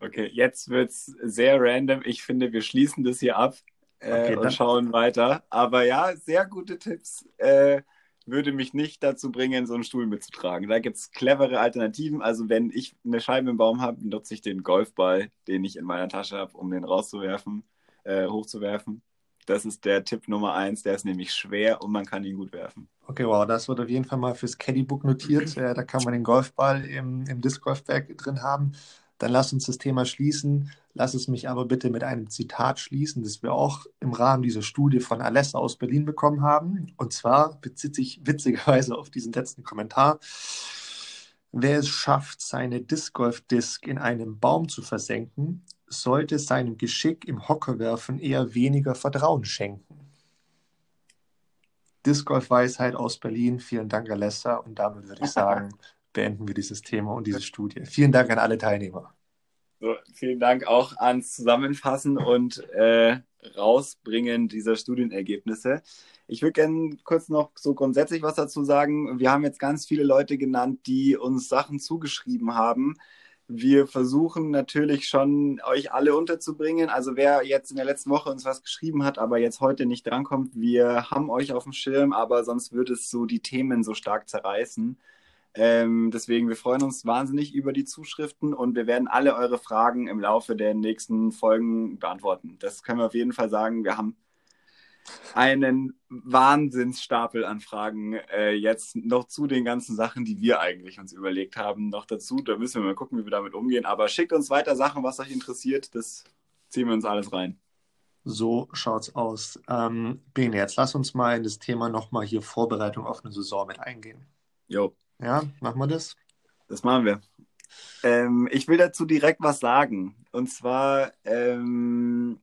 Okay, jetzt wird es sehr random. Ich finde, wir schließen das hier ab äh, okay, und schauen weiter. Aber ja, sehr gute Tipps. Äh, würde mich nicht dazu bringen, so einen Stuhl mitzutragen. Da gibt es clevere Alternativen. Also wenn ich eine Scheibe im Baum habe, nutze ich den Golfball, den ich in meiner Tasche habe, um den rauszuwerfen, äh, hochzuwerfen. Das ist der Tipp Nummer eins. Der ist nämlich schwer und man kann ihn gut werfen. Okay, wow, das wird auf jeden Fall mal fürs Caddybook notiert. Äh, da kann man den Golfball im, im Disc Golfbag drin haben. Dann lass uns das Thema schließen. Lass es mich aber bitte mit einem Zitat schließen, das wir auch im Rahmen dieser Studie von Alessa aus Berlin bekommen haben. Und zwar bezieht sich witzigerweise auf diesen letzten Kommentar. Wer es schafft, seine Disc Golf Disc in einem Baum zu versenken, sollte seinem Geschick im Hockerwerfen eher weniger Vertrauen schenken. Disc Golf Weisheit aus Berlin. Vielen Dank, Alessa. Und damit würde ich sagen, beenden wir dieses Thema und diese Studie. Vielen Dank an alle Teilnehmer. So, vielen Dank auch ans Zusammenfassen und äh, Rausbringen dieser Studienergebnisse. Ich würde gerne kurz noch so grundsätzlich was dazu sagen. Wir haben jetzt ganz viele Leute genannt, die uns Sachen zugeschrieben haben. Wir versuchen natürlich schon, euch alle unterzubringen. Also wer jetzt in der letzten Woche uns was geschrieben hat, aber jetzt heute nicht drankommt, wir haben euch auf dem Schirm, aber sonst würde es so die Themen so stark zerreißen. Ähm, deswegen, wir freuen uns wahnsinnig über die Zuschriften und wir werden alle eure Fragen im Laufe der nächsten Folgen beantworten. Das können wir auf jeden Fall sagen. Wir haben einen Wahnsinnsstapel an Fragen äh, jetzt noch zu den ganzen Sachen, die wir eigentlich uns überlegt haben, noch dazu. Da müssen wir mal gucken, wie wir damit umgehen. Aber schickt uns weiter Sachen, was euch interessiert. Das ziehen wir uns alles rein. So schaut's aus. Ähm, Bene, jetzt lass uns mal in das Thema nochmal hier Vorbereitung auf eine Saison mit eingehen. Jo. Ja, machen wir das? Das machen wir. Ähm, ich will dazu direkt was sagen. Und zwar, ähm,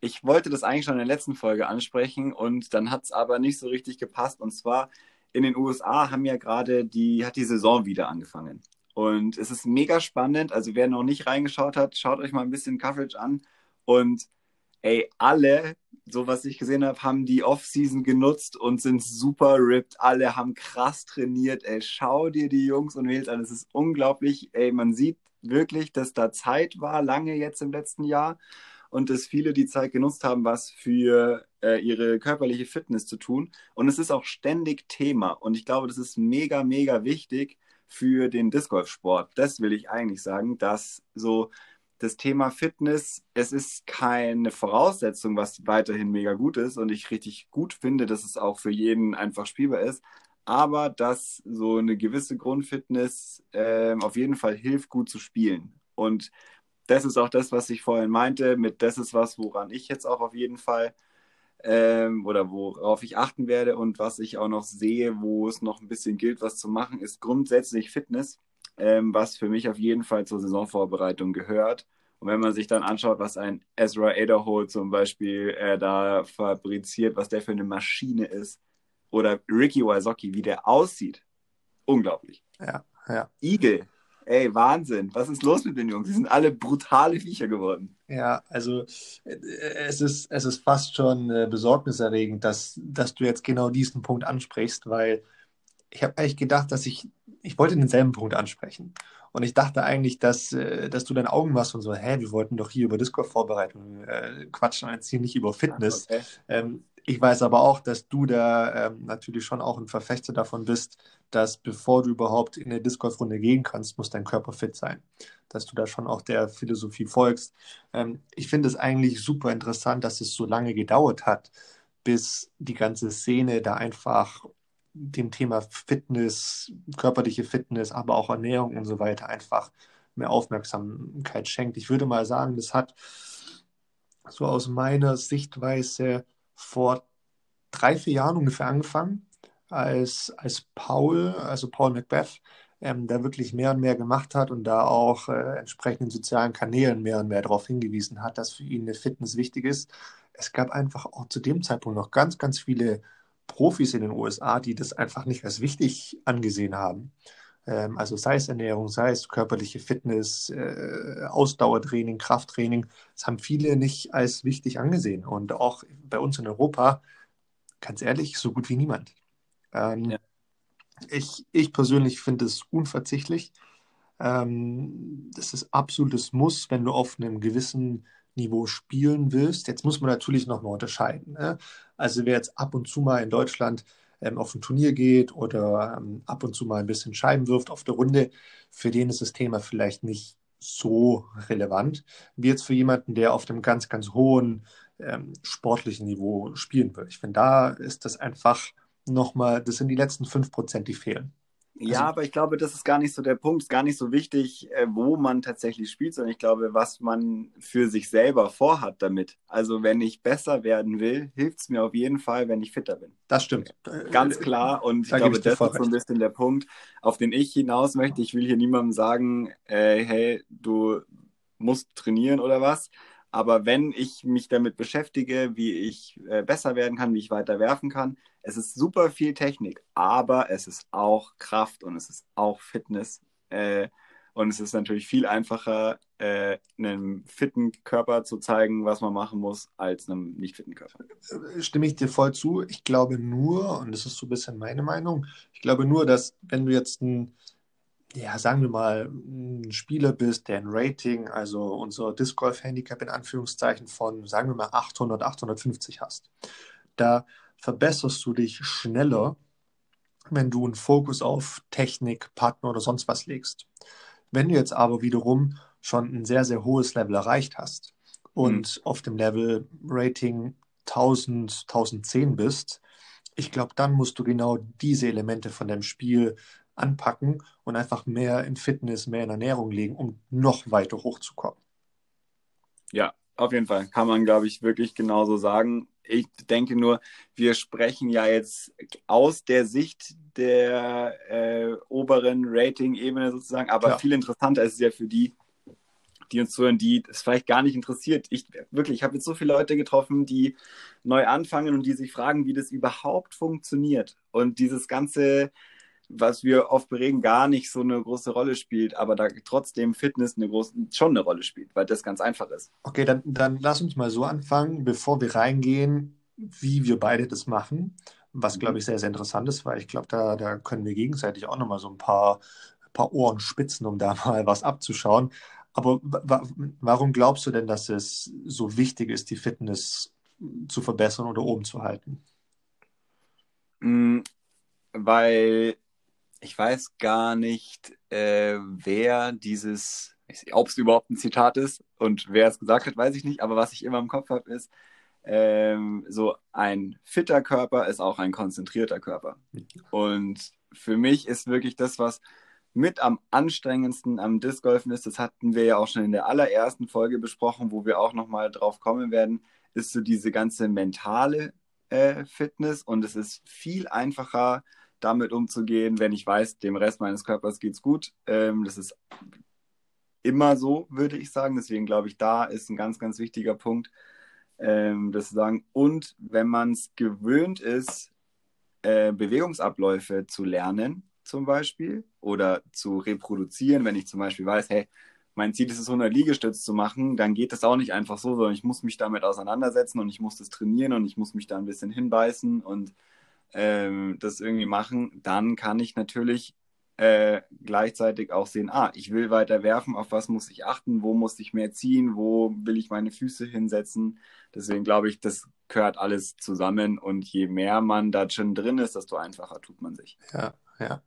ich wollte das eigentlich schon in der letzten Folge ansprechen und dann hat es aber nicht so richtig gepasst. Und zwar in den USA haben ja gerade die, hat die Saison wieder angefangen. Und es ist mega spannend. Also wer noch nicht reingeschaut hat, schaut euch mal ein bisschen Coverage an. Und ey, alle, so was ich gesehen habe, haben die Offseason genutzt und sind super ripped. Alle haben krass trainiert. Ey, schau dir die Jungs und Mädels an. Es ist unglaublich. Ey, man sieht wirklich, dass da Zeit war, lange jetzt im letzten Jahr und dass viele die Zeit genutzt haben, was für äh, ihre körperliche Fitness zu tun. Und es ist auch ständig Thema. Und ich glaube, das ist mega, mega wichtig für den Disc Golf Sport. Das will ich eigentlich sagen, dass so das Thema Fitness, es ist keine Voraussetzung, was weiterhin mega gut ist und ich richtig gut finde, dass es auch für jeden einfach spielbar ist, aber dass so eine gewisse Grundfitness äh, auf jeden Fall hilft, gut zu spielen. Und das ist auch das, was ich vorhin meinte, mit das ist was, woran ich jetzt auch auf jeden Fall ähm, oder worauf ich achten werde und was ich auch noch sehe, wo es noch ein bisschen gilt, was zu machen, ist grundsätzlich Fitness, ähm, was für mich auf jeden Fall zur Saisonvorbereitung gehört. Und wenn man sich dann anschaut, was ein Ezra Ederhole zum Beispiel äh, da fabriziert, was der für eine Maschine ist, oder Ricky Wysocki, wie der aussieht, unglaublich. Ja, ja. Eagle, Ey, Wahnsinn. Was ist los mit den Jungs? Die sind alle brutale Viecher geworden. Ja, also äh, es ist, es ist fast schon äh, besorgniserregend, dass, dass du jetzt genau diesen Punkt ansprichst, weil ich habe eigentlich gedacht, dass ich, ich wollte denselben Punkt ansprechen. Und ich dachte eigentlich, dass, äh, dass du deine Augen machst und so, hä, wir wollten doch hier über Discord-Vorbereitung äh, quatschen, jetzt hier nicht über Fitness. Okay. Ähm, ich weiß aber auch, dass du da ähm, natürlich schon auch ein Verfechter davon bist, dass bevor du überhaupt in eine Disc Golf Runde gehen kannst, muss dein Körper fit sein. Dass du da schon auch der Philosophie folgst. Ähm, ich finde es eigentlich super interessant, dass es so lange gedauert hat, bis die ganze Szene da einfach dem Thema Fitness, körperliche Fitness, aber auch Ernährung und so weiter einfach mehr Aufmerksamkeit schenkt. Ich würde mal sagen, das hat so aus meiner Sichtweise vor drei, vier Jahren ungefähr angefangen, als, als Paul, also Paul Macbeth, ähm, da wirklich mehr und mehr gemacht hat und da auch äh, entsprechenden sozialen Kanälen mehr und mehr darauf hingewiesen hat, dass für ihn eine Fitness wichtig ist. Es gab einfach auch zu dem Zeitpunkt noch ganz, ganz viele Profis in den USA, die das einfach nicht als wichtig angesehen haben. Ähm, also sei es Ernährung, sei es körperliche Fitness, äh, Ausdauertraining, Krafttraining, das haben viele nicht als wichtig angesehen. Und auch bei uns in Europa, ganz ehrlich, so gut wie niemand. Ähm, ja. ich, ich persönlich finde es unverzichtlich. Ähm, das ist absolutes Muss, wenn du auf einem gewissen Niveau spielen willst. Jetzt muss man natürlich nochmal unterscheiden. Ne? Also wer jetzt ab und zu mal in Deutschland ähm, auf ein Turnier geht oder ähm, ab und zu mal ein bisschen Scheiben wirft auf der Runde, für den ist das Thema vielleicht nicht so relevant, wie jetzt für jemanden, der auf einem ganz, ganz hohen ähm, sportlichen Niveau spielen will. Ich finde, da ist das einfach nochmal, das sind die letzten 5%, die fehlen. Ja, also, aber ich glaube, das ist gar nicht so der Punkt, ist gar nicht so wichtig, äh, wo man tatsächlich spielt, sondern ich glaube, was man für sich selber vorhat damit. Also wenn ich besser werden will, hilft es mir auf jeden Fall, wenn ich fitter bin. Das stimmt. Ganz klar. Und ich da glaube, das ist so ein bisschen der Punkt, auf den ich hinaus möchte. Ich will hier niemandem sagen, äh, hey, du musst trainieren oder was. Aber wenn ich mich damit beschäftige, wie ich äh, besser werden kann, wie ich weiter werfen kann, es ist super viel Technik, aber es ist auch Kraft und es ist auch Fitness. Äh, und es ist natürlich viel einfacher, äh, einem fitten Körper zu zeigen, was man machen muss, als einem nicht fitten Körper. Stimme ich dir voll zu. Ich glaube nur, und das ist so ein bisschen meine Meinung, ich glaube nur, dass wenn du jetzt ein, ja, sagen wir mal, ein Spieler bist, der ein Rating, also unser Disc Golf Handicap in Anführungszeichen von, sagen wir mal, 800, 850 hast, da verbesserst du dich schneller, wenn du einen Fokus auf Technik, Partner oder sonst was legst. Wenn du jetzt aber wiederum schon ein sehr, sehr hohes Level erreicht hast und mhm. auf dem Level Rating 1000, 1010 bist, ich glaube, dann musst du genau diese Elemente von deinem Spiel anpacken und einfach mehr in Fitness, mehr in Ernährung legen, um noch weiter hochzukommen. Ja, auf jeden Fall. Kann man, glaube ich, wirklich genauso sagen ich denke nur, wir sprechen ja jetzt aus der Sicht der äh, oberen Rating-Ebene sozusagen, aber Klar. viel interessanter ist es ja für die, die uns zuhören, die es vielleicht gar nicht interessiert. Ich wirklich, ich habe jetzt so viele Leute getroffen, die neu anfangen und die sich fragen, wie das überhaupt funktioniert. Und dieses ganze was wir oft bereden, gar nicht so eine große Rolle spielt, aber da trotzdem Fitness eine große, schon eine Rolle spielt, weil das ganz einfach ist. Okay, dann, dann lass uns mal so anfangen, bevor wir reingehen, wie wir beide das machen, was glaube ich sehr, sehr interessant ist, weil ich glaube, da, da können wir gegenseitig auch nochmal so ein paar, paar Ohren spitzen, um da mal was abzuschauen. Aber warum glaubst du denn, dass es so wichtig ist, die Fitness zu verbessern oder oben zu halten? Mm, weil ich weiß gar nicht, äh, wer dieses, ob es überhaupt ein Zitat ist und wer es gesagt hat, weiß ich nicht, aber was ich immer im Kopf habe, ist, ähm, so ein fitter Körper ist auch ein konzentrierter Körper. Und für mich ist wirklich das, was mit am anstrengendsten am Disc Golfen ist, das hatten wir ja auch schon in der allerersten Folge besprochen, wo wir auch nochmal drauf kommen werden, ist so diese ganze mentale äh, Fitness und es ist viel einfacher, damit umzugehen, wenn ich weiß, dem Rest meines Körpers geht's gut. Ähm, das ist immer so, würde ich sagen. Deswegen glaube ich, da ist ein ganz, ganz wichtiger Punkt, ähm, das zu sagen. Und wenn man es gewöhnt ist, äh, Bewegungsabläufe zu lernen, zum Beispiel, oder zu reproduzieren, wenn ich zum Beispiel weiß, hey, mein Ziel ist es, 100 Liegestütze zu machen, dann geht das auch nicht einfach so, sondern ich muss mich damit auseinandersetzen und ich muss das trainieren und ich muss mich da ein bisschen hinbeißen und ähm, das irgendwie machen, dann kann ich natürlich äh, gleichzeitig auch sehen, ah, ich will weiter werfen, auf was muss ich achten, wo muss ich mehr ziehen, wo will ich meine Füße hinsetzen. Deswegen glaube ich, das gehört alles zusammen und je mehr man da schon drin ist, desto einfacher tut man sich. Ja, ja.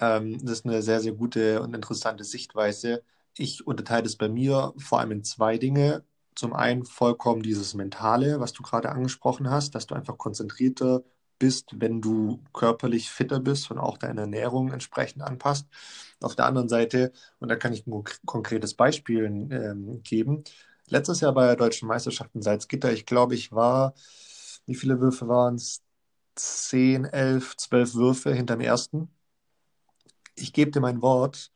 Ähm, das ist eine sehr, sehr gute und interessante Sichtweise. Ich unterteile es bei mir vor allem in zwei Dinge. Zum einen vollkommen dieses Mentale, was du gerade angesprochen hast, dass du einfach konzentrierter bist, wenn du körperlich fitter bist und auch deine Ernährung entsprechend anpasst. Auf der anderen Seite, und da kann ich ein konkretes Beispiel ähm, geben, letztes Jahr bei der Deutschen Meisterschaft in Salzgitter, ich glaube, ich war, wie viele Würfe waren es? Zehn, elf, zwölf Würfe hinterm ersten. Ich gebe dir mein Wort,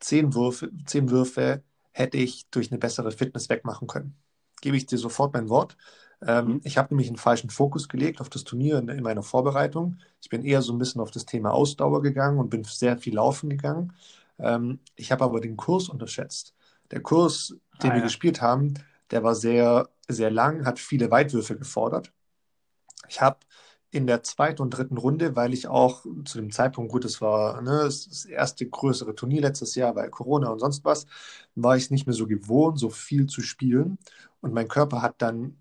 zehn Würfe, zehn Würfe hätte ich durch eine bessere Fitness wegmachen können. Gebe ich dir sofort mein Wort. Ähm, ich habe nämlich einen falschen Fokus gelegt auf das Turnier in, in, meiner Vorbereitung. Ich bin eher so ein bisschen auf das Thema Ausdauer gegangen und bin sehr viel laufen gegangen. Ähm, ich habe aber den Kurs unterschätzt. Der Kurs, den ah, wir ja. gespielt haben, der war sehr, sehr lang, hat viele Weitwürfe gefordert. Ich habe in der zweiten und dritten Runde, weil ich auch zu dem Zeitpunkt, gut, es war ne, das erste größere Turnier letztes Jahr, weil Corona und sonst was, war ich nicht mehr so gewohnt, so viel zu spielen. Und mein Körper hat dann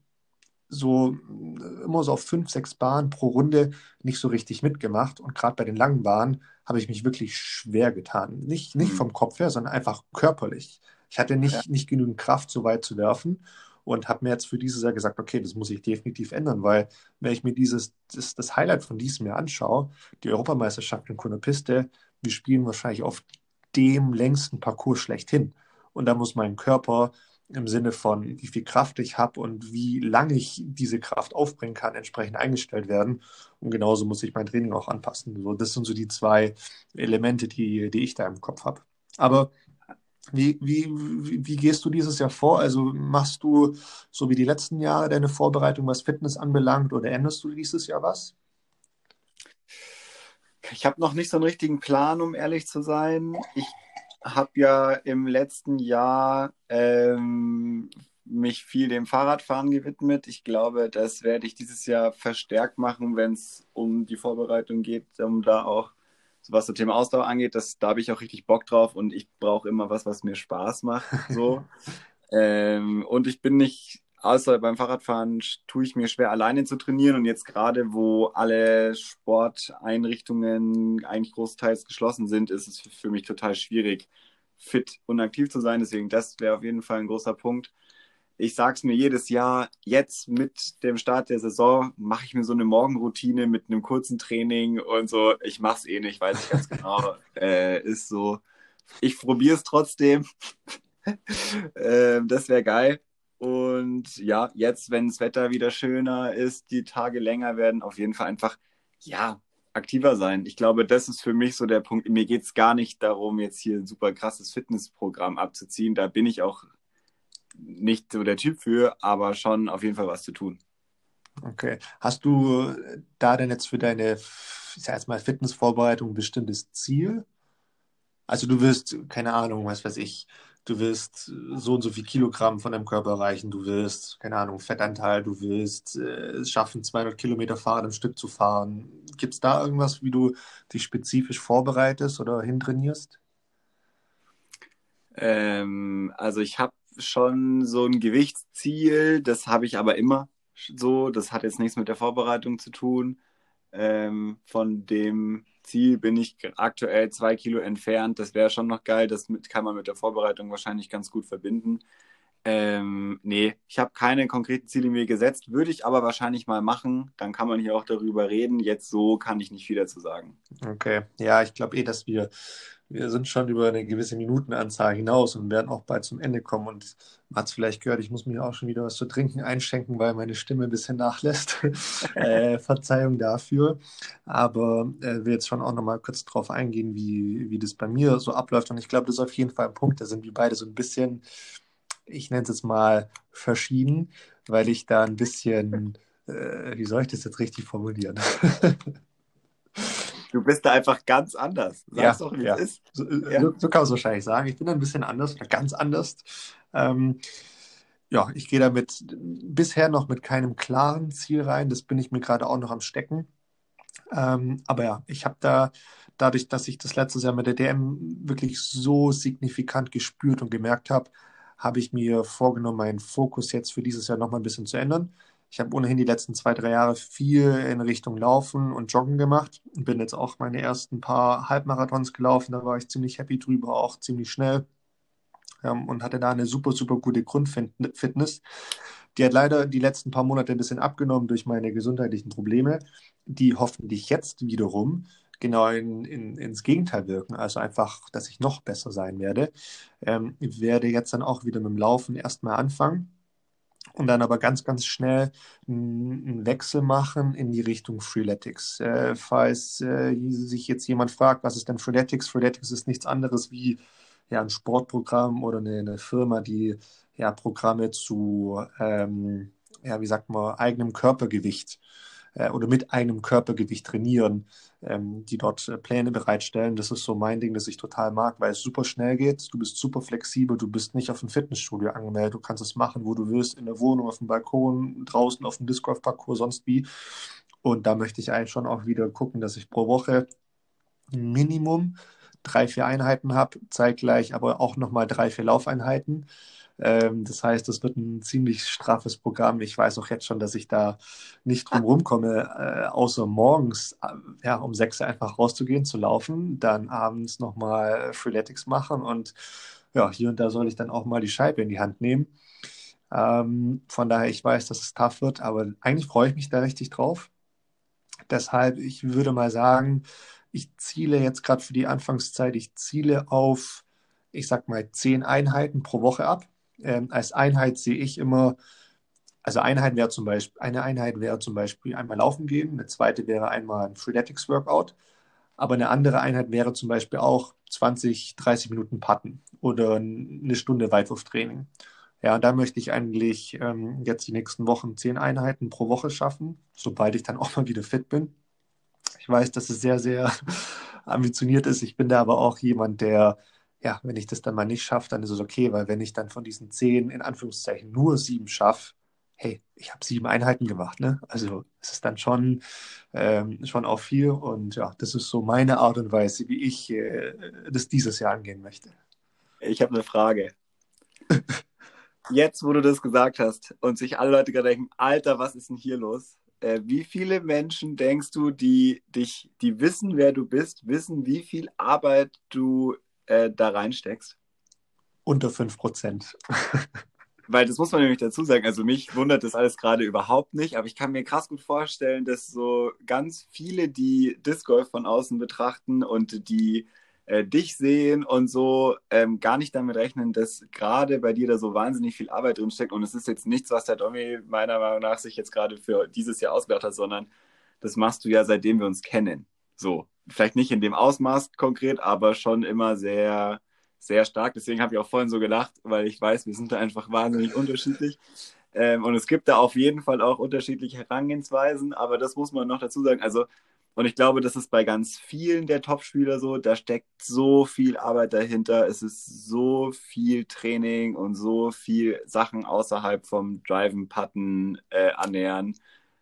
so äh, immer so auf fünf, sechs Bahnen pro Runde nicht so richtig mitgemacht. Und gerade bei den langen Bahnen habe ich mich wirklich schwer getan. Nicht, nicht mhm. vom Kopf her, sondern einfach körperlich. Ich hatte nicht, ja. nicht genügend Kraft, so weit zu werfen. und habe mir jetzt für dieses Jahr gesagt, okay, das muss ich definitiv ändern, weil wenn ich mir dieses, das, das Highlight von diesem Jahr anschaue, die Europameisterschaft in Kunapiste, wir spielen wahrscheinlich auf dem längsten Parcours schlechthin. Und da muss mein Körper im Sinne von, wie viel Kraft ich habe und wie lange ich diese Kraft aufbringen kann, entsprechend eingestellt werden. Und genauso muss ich mein Training auch anpassen. So, das sind so die zwei Elemente, die, die ich da im Kopf habe. Aber wie, wie, wie gehst du dieses Jahr vor? Also machst du so wie die letzten Jahre deine Vorbereitung, was Fitness anbelangt, oder änderst du dieses Jahr was? Ich habe noch nicht so einen richtigen Plan, um ehrlich zu sein. Ich habe ja im letzten Jahr ähm, mich viel dem Fahrradfahren gewidmet. Ich glaube, das werde ich dieses Jahr verstärkt machen, wenn es um die Vorbereitung geht, um da auch, was das Thema Ausdauer angeht, das, da habe ich auch richtig Bock drauf und ich brauche immer was, was mir Spaß macht. So. ähm, und ich bin nicht außer beim Fahrradfahren tue ich mir schwer, alleine zu trainieren. Und jetzt gerade, wo alle Sporteinrichtungen eigentlich großteils geschlossen sind, ist es für mich total schwierig, fit und aktiv zu sein. Deswegen, das wäre auf jeden Fall ein großer Punkt. Ich sage es mir jedes Jahr, jetzt mit dem Start der Saison mache ich mir so eine Morgenroutine mit einem kurzen Training und so. Ich mache es eh nicht, weiß ich ganz genau. äh, ist so. Ich probiere es trotzdem. äh, das wäre geil. Und ja, jetzt, wenn das Wetter wieder schöner ist, die Tage länger werden, auf jeden Fall einfach, ja, aktiver sein. Ich glaube, das ist für mich so der Punkt. Mir geht es gar nicht darum, jetzt hier ein super krasses Fitnessprogramm abzuziehen. Da bin ich auch nicht so der Typ für, aber schon auf jeden Fall was zu tun. Okay. Hast du da denn jetzt für deine, ich sag jetzt mal, Fitnessvorbereitung ein bestimmtes Ziel? Also du wirst, keine Ahnung, was weiß ich, du wirst so und so viel Kilogramm von deinem Körper erreichen, du wirst, keine Ahnung, Fettanteil, du wirst äh, es schaffen, 200 Kilometer Fahrrad im Stück zu fahren. Gibt es da irgendwas, wie du dich spezifisch vorbereitest oder hintrainierst? Ähm, also ich habe schon so ein Gewichtsziel, das habe ich aber immer so. Das hat jetzt nichts mit der Vorbereitung zu tun. Ähm, von dem Ziel bin ich aktuell zwei Kilo entfernt. Das wäre schon noch geil. Das kann man mit der Vorbereitung wahrscheinlich ganz gut verbinden. Ähm, nee, ich habe keine konkreten Ziele mir gesetzt, würde ich aber wahrscheinlich mal machen. Dann kann man hier auch darüber reden. Jetzt so kann ich nicht viel dazu sagen. Okay, ja, ich glaube eh, dass wir wir sind schon über eine gewisse Minutenanzahl hinaus und werden auch bald zum Ende kommen. Und man hat es vielleicht gehört, ich muss mir auch schon wieder was zu trinken einschenken, weil meine Stimme ein bisschen nachlässt. äh, Verzeihung dafür. Aber äh, will jetzt schon auch nochmal kurz drauf eingehen, wie, wie das bei mir so abläuft. Und ich glaube, das ist auf jeden Fall ein Punkt, da sind wir beide so ein bisschen, ich nenne es jetzt mal verschieden, weil ich da ein bisschen, äh, wie soll ich das jetzt richtig formulieren? Du bist da einfach ganz anders. Sag's ja, doch, wie ja. es ist. So, äh, ja. so, kann man es wahrscheinlich sagen. Ich bin da ein bisschen anders oder ganz anders. Ähm, ja, ich gehe damit bisher noch mit keinem klaren Ziel rein. Das bin ich mir gerade auch noch am Stecken. Ähm, aber ja, ich habe da dadurch, dass ich das letztes Jahr mit der DM wirklich so signifikant gespürt und gemerkt habe, habe ich mir vorgenommen, meinen Fokus jetzt für dieses Jahr noch mal ein bisschen zu ändern. Ich habe ohnehin die letzten zwei, drei Jahre viel in Richtung Laufen und Joggen gemacht. Bin jetzt auch meine ersten paar Halbmarathons gelaufen. Da war ich ziemlich happy drüber, auch ziemlich schnell. Ähm, und hatte da eine super, super gute Grundfitness. Die hat leider die letzten paar Monate ein bisschen abgenommen durch meine gesundheitlichen Probleme, die hoffentlich jetzt wiederum genau in, in, ins Gegenteil wirken. Also einfach, dass ich noch besser sein werde. Ähm, ich werde jetzt dann auch wieder mit dem Laufen erstmal anfangen und dann aber ganz, ganz schnell einen Wechsel machen in die Richtung Freeletics. Äh, falls äh, sich jetzt jemand fragt, was ist denn Freeletics? Freeletics ist nichts anderes wie ja, ein Sportprogramm oder eine, eine Firma, die ja, Programme zu, ähm, ja, wie sagt man, eigenem Körpergewicht äh, oder mit einem Körpergewicht trainieren, ähm, die dort äh, Pläne bereitstellen. Das ist so mein Ding, das ich total mag, weil es super schnell geht. Du bist super flexibel, du bist nicht auf ein Fitnessstudio angemeldet, du kannst es machen, wo du willst, in der Wohnung, auf dem Balkon, draußen auf dem Disc Golf Parcours, sonst wie. Und da möchte ich eigentlich schon auch wieder gucken, dass ich pro Woche Minimum drei, vier Einheiten habe, zeitgleich aber auch nochmal drei, vier Laufeinheiten. Ähm, das heißt, es wird ein ziemlich straffes Programm. Ich weiß auch jetzt schon, dass ich da nicht drum rumkomme, äh, außer morgens äh, ja, um sechs einfach rauszugehen, zu laufen, dann abends nochmal Freeletics machen und ja, hier und da soll ich dann auch mal die Scheibe in die Hand nehmen. Ähm, von daher, ich weiß, dass es tough wird, aber eigentlich freue ich mich da richtig drauf. Deshalb, ich würde mal sagen, ich ziele jetzt gerade für die Anfangszeit, ich ziele auf, ich sag mal, zehn Einheiten pro Woche ab. Ähm, als Einheit sehe ich immer, also Einheit wäre zum Beispiel, eine Einheit wäre zum Beispiel einmal laufen gehen, eine zweite wäre einmal ein Freeletics Workout, aber eine andere Einheit wäre zum Beispiel auch 20, 30 Minuten Patten oder eine Stunde Weitwurftraining. Ja, da möchte ich eigentlich ähm, jetzt die nächsten Wochen zehn Einheiten pro Woche schaffen, sobald ich dann auch mal wieder fit bin. Ich weiß, dass es sehr, sehr ambitioniert ist. Ich bin da aber auch jemand, der, ja, wenn ich das dann mal nicht schaffe, dann ist es okay, weil wenn ich dann von diesen zehn, in Anführungszeichen, nur sieben schaffe, hey, ich habe sieben Einheiten gemacht, ne? Also es ist dann schon, ähm, schon auch viel und ja, das ist so meine Art und Weise, wie ich äh, das dieses Jahr angehen möchte. Ich habe eine Frage. Jetzt, wo du das gesagt hast und sich alle Leute gerade denken, Alter, was ist denn hier los? Äh, wie viele Menschen denkst du, die dich, die wissen, wer du bist, wissen, wie viel Arbeit du äh, da reinsteckst? Unter 5 Prozent. Weil das muss man nämlich dazu sagen, also mich wundert das alles gerade überhaupt nicht, aber ich kann mir krass gut vorstellen, dass so ganz viele, die Disc Golf von außen betrachten und die äh, dich sehen und so ähm, gar nicht damit rechnen, dass gerade bei dir da so wahnsinnig viel Arbeit drin steckt und es ist jetzt nichts, was der Domi meiner Meinung nach sich jetzt gerade für dieses Jahr ausgedacht hat, sondern das machst du ja seitdem wir uns kennen. So, vielleicht nicht in dem Ausmaß konkret, aber schon immer sehr sehr stark. Deswegen habe ich auch vorhin so gelacht, weil ich weiß, wir sind da einfach wahnsinnig unterschiedlich. Ähm, und es gibt da auf jeden Fall auch unterschiedliche Herangehensweisen, aber das muss man noch dazu sagen. Also, und ich glaube, das ist bei ganz vielen der Top-Spieler so, da steckt so viel Arbeit dahinter. Es ist so viel Training und so viel Sachen außerhalb vom Driven, Putten, äh, Annähern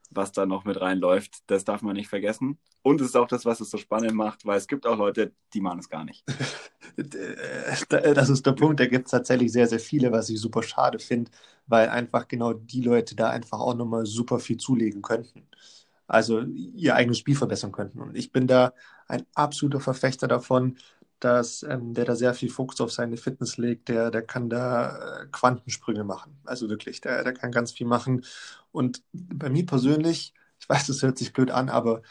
was da noch mit reinläuft. Das darf man nicht vergessen. Und es ist auch das, was es so spannend macht, weil es gibt auch Leute, die machen es gar nicht. das ist der Punkt, da gibt es tatsächlich sehr, sehr viele, was ich super schade finde, weil einfach genau die Leute da einfach auch nochmal super viel zulegen könnten. Also ihr eigenes Spiel verbessern könnten. Und ich bin da ein absoluter Verfechter davon, dass ähm, der da sehr viel Fokus auf seine Fitness legt, der, der kann da äh, Quantensprünge machen. Also wirklich, der, der kann ganz viel machen. Und bei mir persönlich, ich weiß, das hört sich blöd an, aber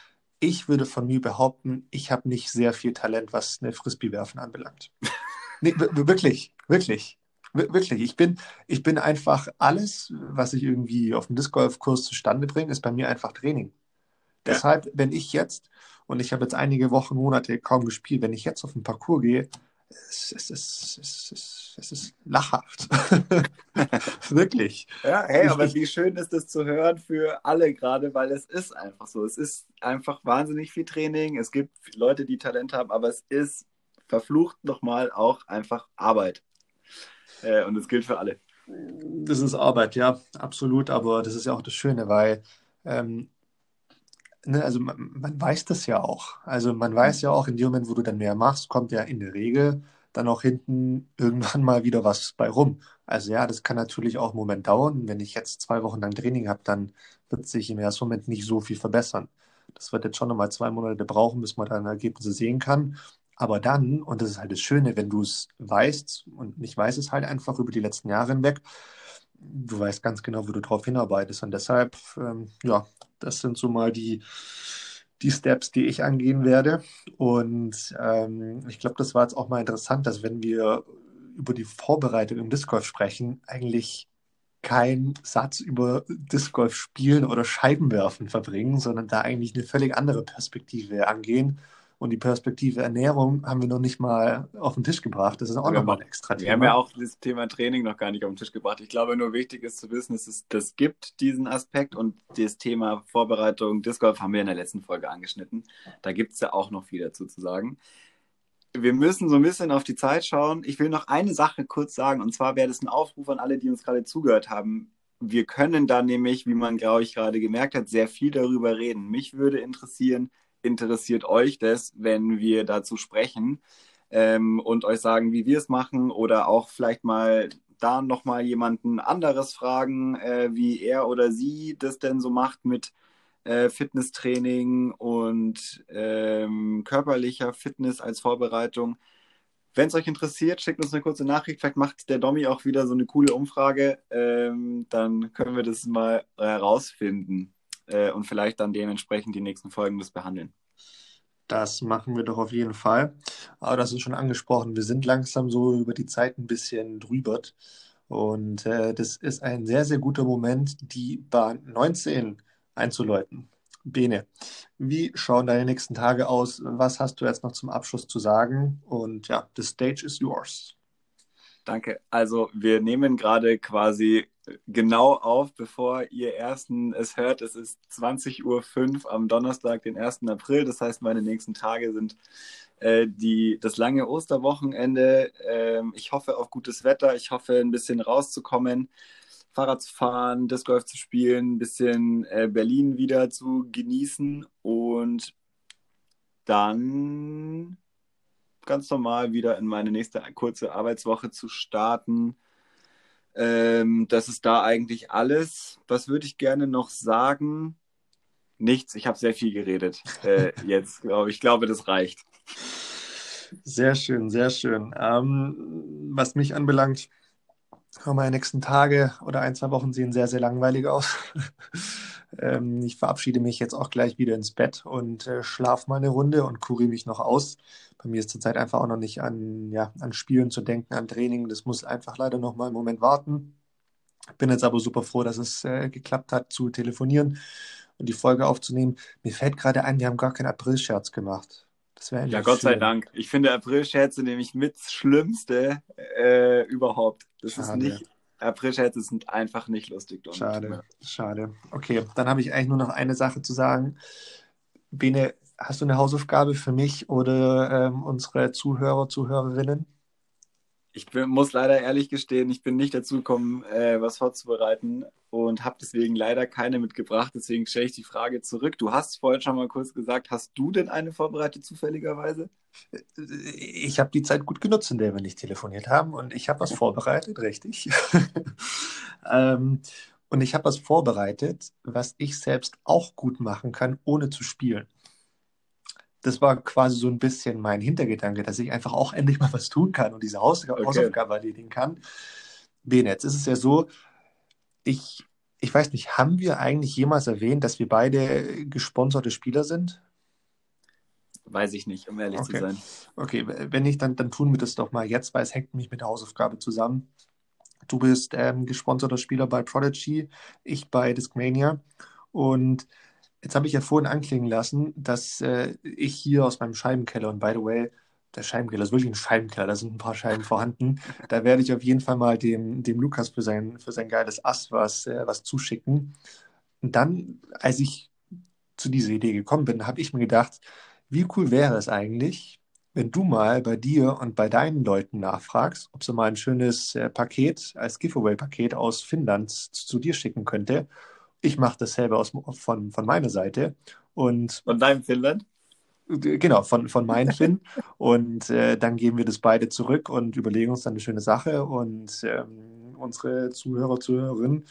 ich würde von mir behaupten, ich habe nicht sehr viel Talent, was eine Frisbee-Werfen anbelangt. nee, wirklich, wirklich. Wirklich, ich bin, ich bin einfach alles, was ich irgendwie auf dem Disc Golf Kurs zustande bringe, ist bei mir einfach Training. Ja. Deshalb, wenn ich jetzt und ich habe jetzt einige Wochen, Monate kaum gespielt. Wenn ich jetzt auf den Parcours gehe, es, es, es, es, es, es ist lachhaft. Wirklich. Ja, hey, aber wie schön ist das zu hören für alle gerade, weil es ist einfach so. Es ist einfach wahnsinnig viel Training. Es gibt Leute, die Talent haben, aber es ist verflucht nochmal auch einfach Arbeit. Äh, und das gilt für alle. Das ist Arbeit, ja, absolut. Aber das ist ja auch das Schöne, weil ähm, ne, also man, man, weiß das ja auch. Also man weiß ja auch, in dem Moment, wo du dann mehr machst, kommt ja in der Regel dann auch hinten irgendwann mal wieder was bei rum. Also ja, das kann natürlich auch einen Moment dauern. Wenn ich jetzt zwei Wochen lang Training habe, dann wird sich im ersten Moment nicht so viel verbessern. Das wird jetzt schon nochmal zwei Monate brauchen, bis man dann Ergebnisse sehen kann. Aber dann, und das ist halt das Schöne, wenn du es weißt, und ich weiß es halt einfach über die letzten Jahre hinweg, du weißt ganz genau, wo du drauf hinarbeitest. Und deshalb, ähm, ja, das sind so mal die, die Steps, die ich angehen werde. Und ähm, ich glaube, das war jetzt auch mal interessant, dass wenn wir über die Vorbereitung im Disc Golf sprechen, eigentlich kein Satz über Disc Golf spielen oder Scheibenwerfen verbringen, sondern da eigentlich eine völlig andere Perspektive angehen und die Perspektive Ernährung haben wir noch nicht mal auf den Tisch gebracht. Das ist auch nochmal ein extra Thema. Wir haben ja auch das Thema Training noch gar nicht auf den Tisch gebracht. Ich glaube, nur wichtig ist zu wissen, dass es das gibt, diesen Aspekt. Und das Thema Vorbereitung, Disc Golf haben wir in der letzten Folge angeschnitten. Da gibt es ja auch noch viel dazu zu sagen. Wir müssen so ein bisschen auf die Zeit schauen. Ich will noch eine Sache kurz sagen. Und zwar wäre das ein Aufruf an alle, die uns gerade zugehört haben. Wir können da nämlich, wie man, glaube ich, gerade gemerkt hat, sehr viel darüber reden. Mich würde interessieren, interessiert euch das, wenn wir dazu sprechen ähm, und euch sagen, wie wir es machen oder auch vielleicht mal da nochmal jemanden anderes fragen, äh, wie er oder sie das denn so macht mit äh, Fitnesstraining und ähm, körperlicher Fitness als Vorbereitung. wenn es euch interessiert, schickt uns eine kurze Nachricht. Vielleicht macht der Domi auch wieder so eine coole Umfrage. Ähm, dann können wir das mal herausfinden äh, und vielleicht dann dementsprechend die nächsten Folgen das behandeln. Das machen wir doch auf jeden Fall. Aber das ist schon angesprochen. Wir sind langsam so über die Zeit ein bisschen drüber. Und äh, das ist ein sehr, sehr guter Moment, die Bahn 19 einzuläuten. Bene, wie schauen deine nächsten Tage aus? Was hast du jetzt noch zum Abschluss zu sagen? Und ja, the stage is yours. Danke. Also wir nehmen gerade quasi genau auf, bevor ihr ersten es hört. Es ist 20.05 Uhr am Donnerstag, den 1. April. Das heißt, meine nächsten Tage sind äh, die, das lange Osterwochenende. Ähm, ich hoffe auf gutes Wetter. Ich hoffe, ein bisschen rauszukommen. Fahrrad zu fahren, Disc Golf zu spielen, ein bisschen äh, Berlin wieder zu genießen und dann ganz normal wieder in meine nächste kurze Arbeitswoche zu starten. Ähm, das ist da eigentlich alles. Was würde ich gerne noch sagen? Nichts, ich habe sehr viel geredet. Äh, jetzt glaube ich, glaube, das reicht. Sehr schön, sehr schön. Ähm, was mich anbelangt, meine nächsten Tage oder ein, zwei Wochen sehen sehr, sehr langweilig aus. ähm, ich verabschiede mich jetzt auch gleich wieder ins Bett und äh, schlafe mal eine Runde und kuriere mich noch aus. Bei mir ist zurzeit einfach auch noch nicht an, ja, an Spielen zu denken, an Training. Das muss einfach leider noch mal einen Moment warten. Bin jetzt aber super froh, dass es äh, geklappt hat, zu telefonieren und die Folge aufzunehmen. Mir fällt gerade ein, wir haben gar keinen April-Scherz gemacht. Das wäre Ja, Gott schön. sei Dank. Ich finde April-Scherze nämlich mit das Schlimmste äh, überhaupt. Das Schade. ist nicht. April-Scherze sind einfach nicht lustig. Donald. Schade, schade. Okay, dann habe ich eigentlich nur noch eine Sache zu sagen. Bene, hast du eine Hausaufgabe für mich oder ähm, unsere Zuhörer, Zuhörerinnen? Ich bin, muss leider ehrlich gestehen, ich bin nicht dazu gekommen, äh, was vorzubereiten und habe deswegen leider keine mitgebracht. Deswegen stelle ich die Frage zurück. Du hast vorhin schon mal kurz gesagt, hast du denn eine vorbereitet zufälligerweise? Ich habe die Zeit gut genutzt, in der wir nicht telefoniert haben und ich habe was vorbereitet, richtig. ähm, und ich habe was vorbereitet, was ich selbst auch gut machen kann, ohne zu spielen das war quasi so ein bisschen mein Hintergedanke, dass ich einfach auch endlich mal was tun kann und diese Haus okay. Hausaufgabe erledigen kann. Bene, jetzt ist es ja so, ich, ich weiß nicht, haben wir eigentlich jemals erwähnt, dass wir beide gesponserte Spieler sind? Weiß ich nicht, um ehrlich okay. zu sein. Okay, wenn nicht, dann, dann tun wir das doch mal jetzt, weil es hängt mich mit der Hausaufgabe zusammen. Du bist ähm, gesponserter Spieler bei Prodigy, ich bei Discmania. Und Jetzt habe ich ja vorhin anklingen lassen, dass äh, ich hier aus meinem Scheibenkeller, und by the way, der Scheibenkeller ist wirklich ein Scheibenkeller, da sind ein paar Scheiben vorhanden. Da werde ich auf jeden Fall mal dem, dem Lukas für sein, für sein geiles Ass was, äh, was zuschicken. Und dann, als ich zu dieser Idee gekommen bin, habe ich mir gedacht, wie cool wäre es eigentlich, wenn du mal bei dir und bei deinen Leuten nachfragst, ob sie mal ein schönes äh, Paket als Giveaway-Paket aus Finnland zu, zu dir schicken könnte ich mache dasselbe aus, von, von meiner Seite. Und von deinem Finnland? Genau, von, von meinem Finn. und äh, dann geben wir das beide zurück und überlegen uns dann eine schöne Sache. Und ähm, unsere Zuhörer, Zuhörerinnen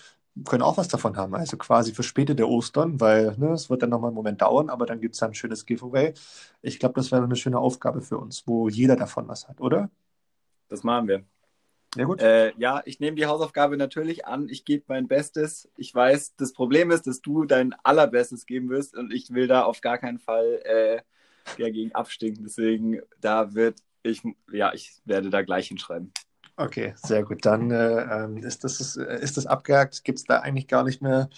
können auch was davon haben. Also quasi für später der Ostern, weil ne, es wird dann nochmal einen Moment dauern, aber dann gibt es dann ein schönes Giveaway. Ich glaube, das wäre eine schöne Aufgabe für uns, wo jeder davon was hat, oder? Das machen wir. Ja, gut. Äh, ja, ich nehme die Hausaufgabe natürlich an. Ich gebe mein Bestes. Ich weiß, das Problem ist, dass du dein allerbestes geben wirst und ich will da auf gar keinen Fall äh, dagegen abstinken. Deswegen, da wird ich, ja, ich werde da gleich hinschreiben. Okay, sehr gut. Dann äh, ähm, ist, das, ist das abgehakt. Gibt es da eigentlich gar nicht mehr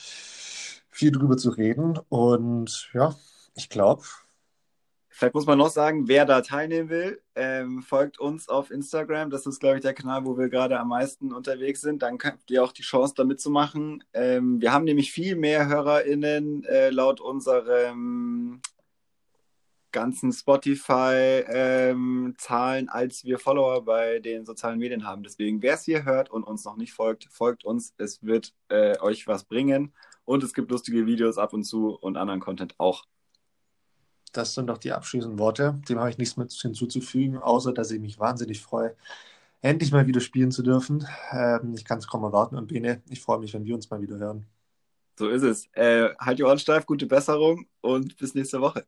viel drüber zu reden. Und ja, ich glaube, Vielleicht muss man noch sagen, wer da teilnehmen will, ähm, folgt uns auf Instagram. Das ist, glaube ich, der Kanal, wo wir gerade am meisten unterwegs sind. Dann habt ihr auch die Chance, da mitzumachen. Ähm, wir haben nämlich viel mehr HörerInnen äh, laut unserem ganzen Spotify-Zahlen, ähm, als wir Follower bei den sozialen Medien haben. Deswegen, wer es hier hört und uns noch nicht folgt, folgt uns. Es wird äh, euch was bringen. Und es gibt lustige Videos ab und zu und anderen Content auch. Das sind doch die abschließenden Worte. Dem habe ich nichts mehr hinzuzufügen, außer dass ich mich wahnsinnig freue, endlich mal wieder spielen zu dürfen. Ähm, ich kann es kaum erwarten. Und Bene, ich freue mich, wenn wir uns mal wieder hören. So ist es. Äh, halt die Ohren steif, gute Besserung und bis nächste Woche.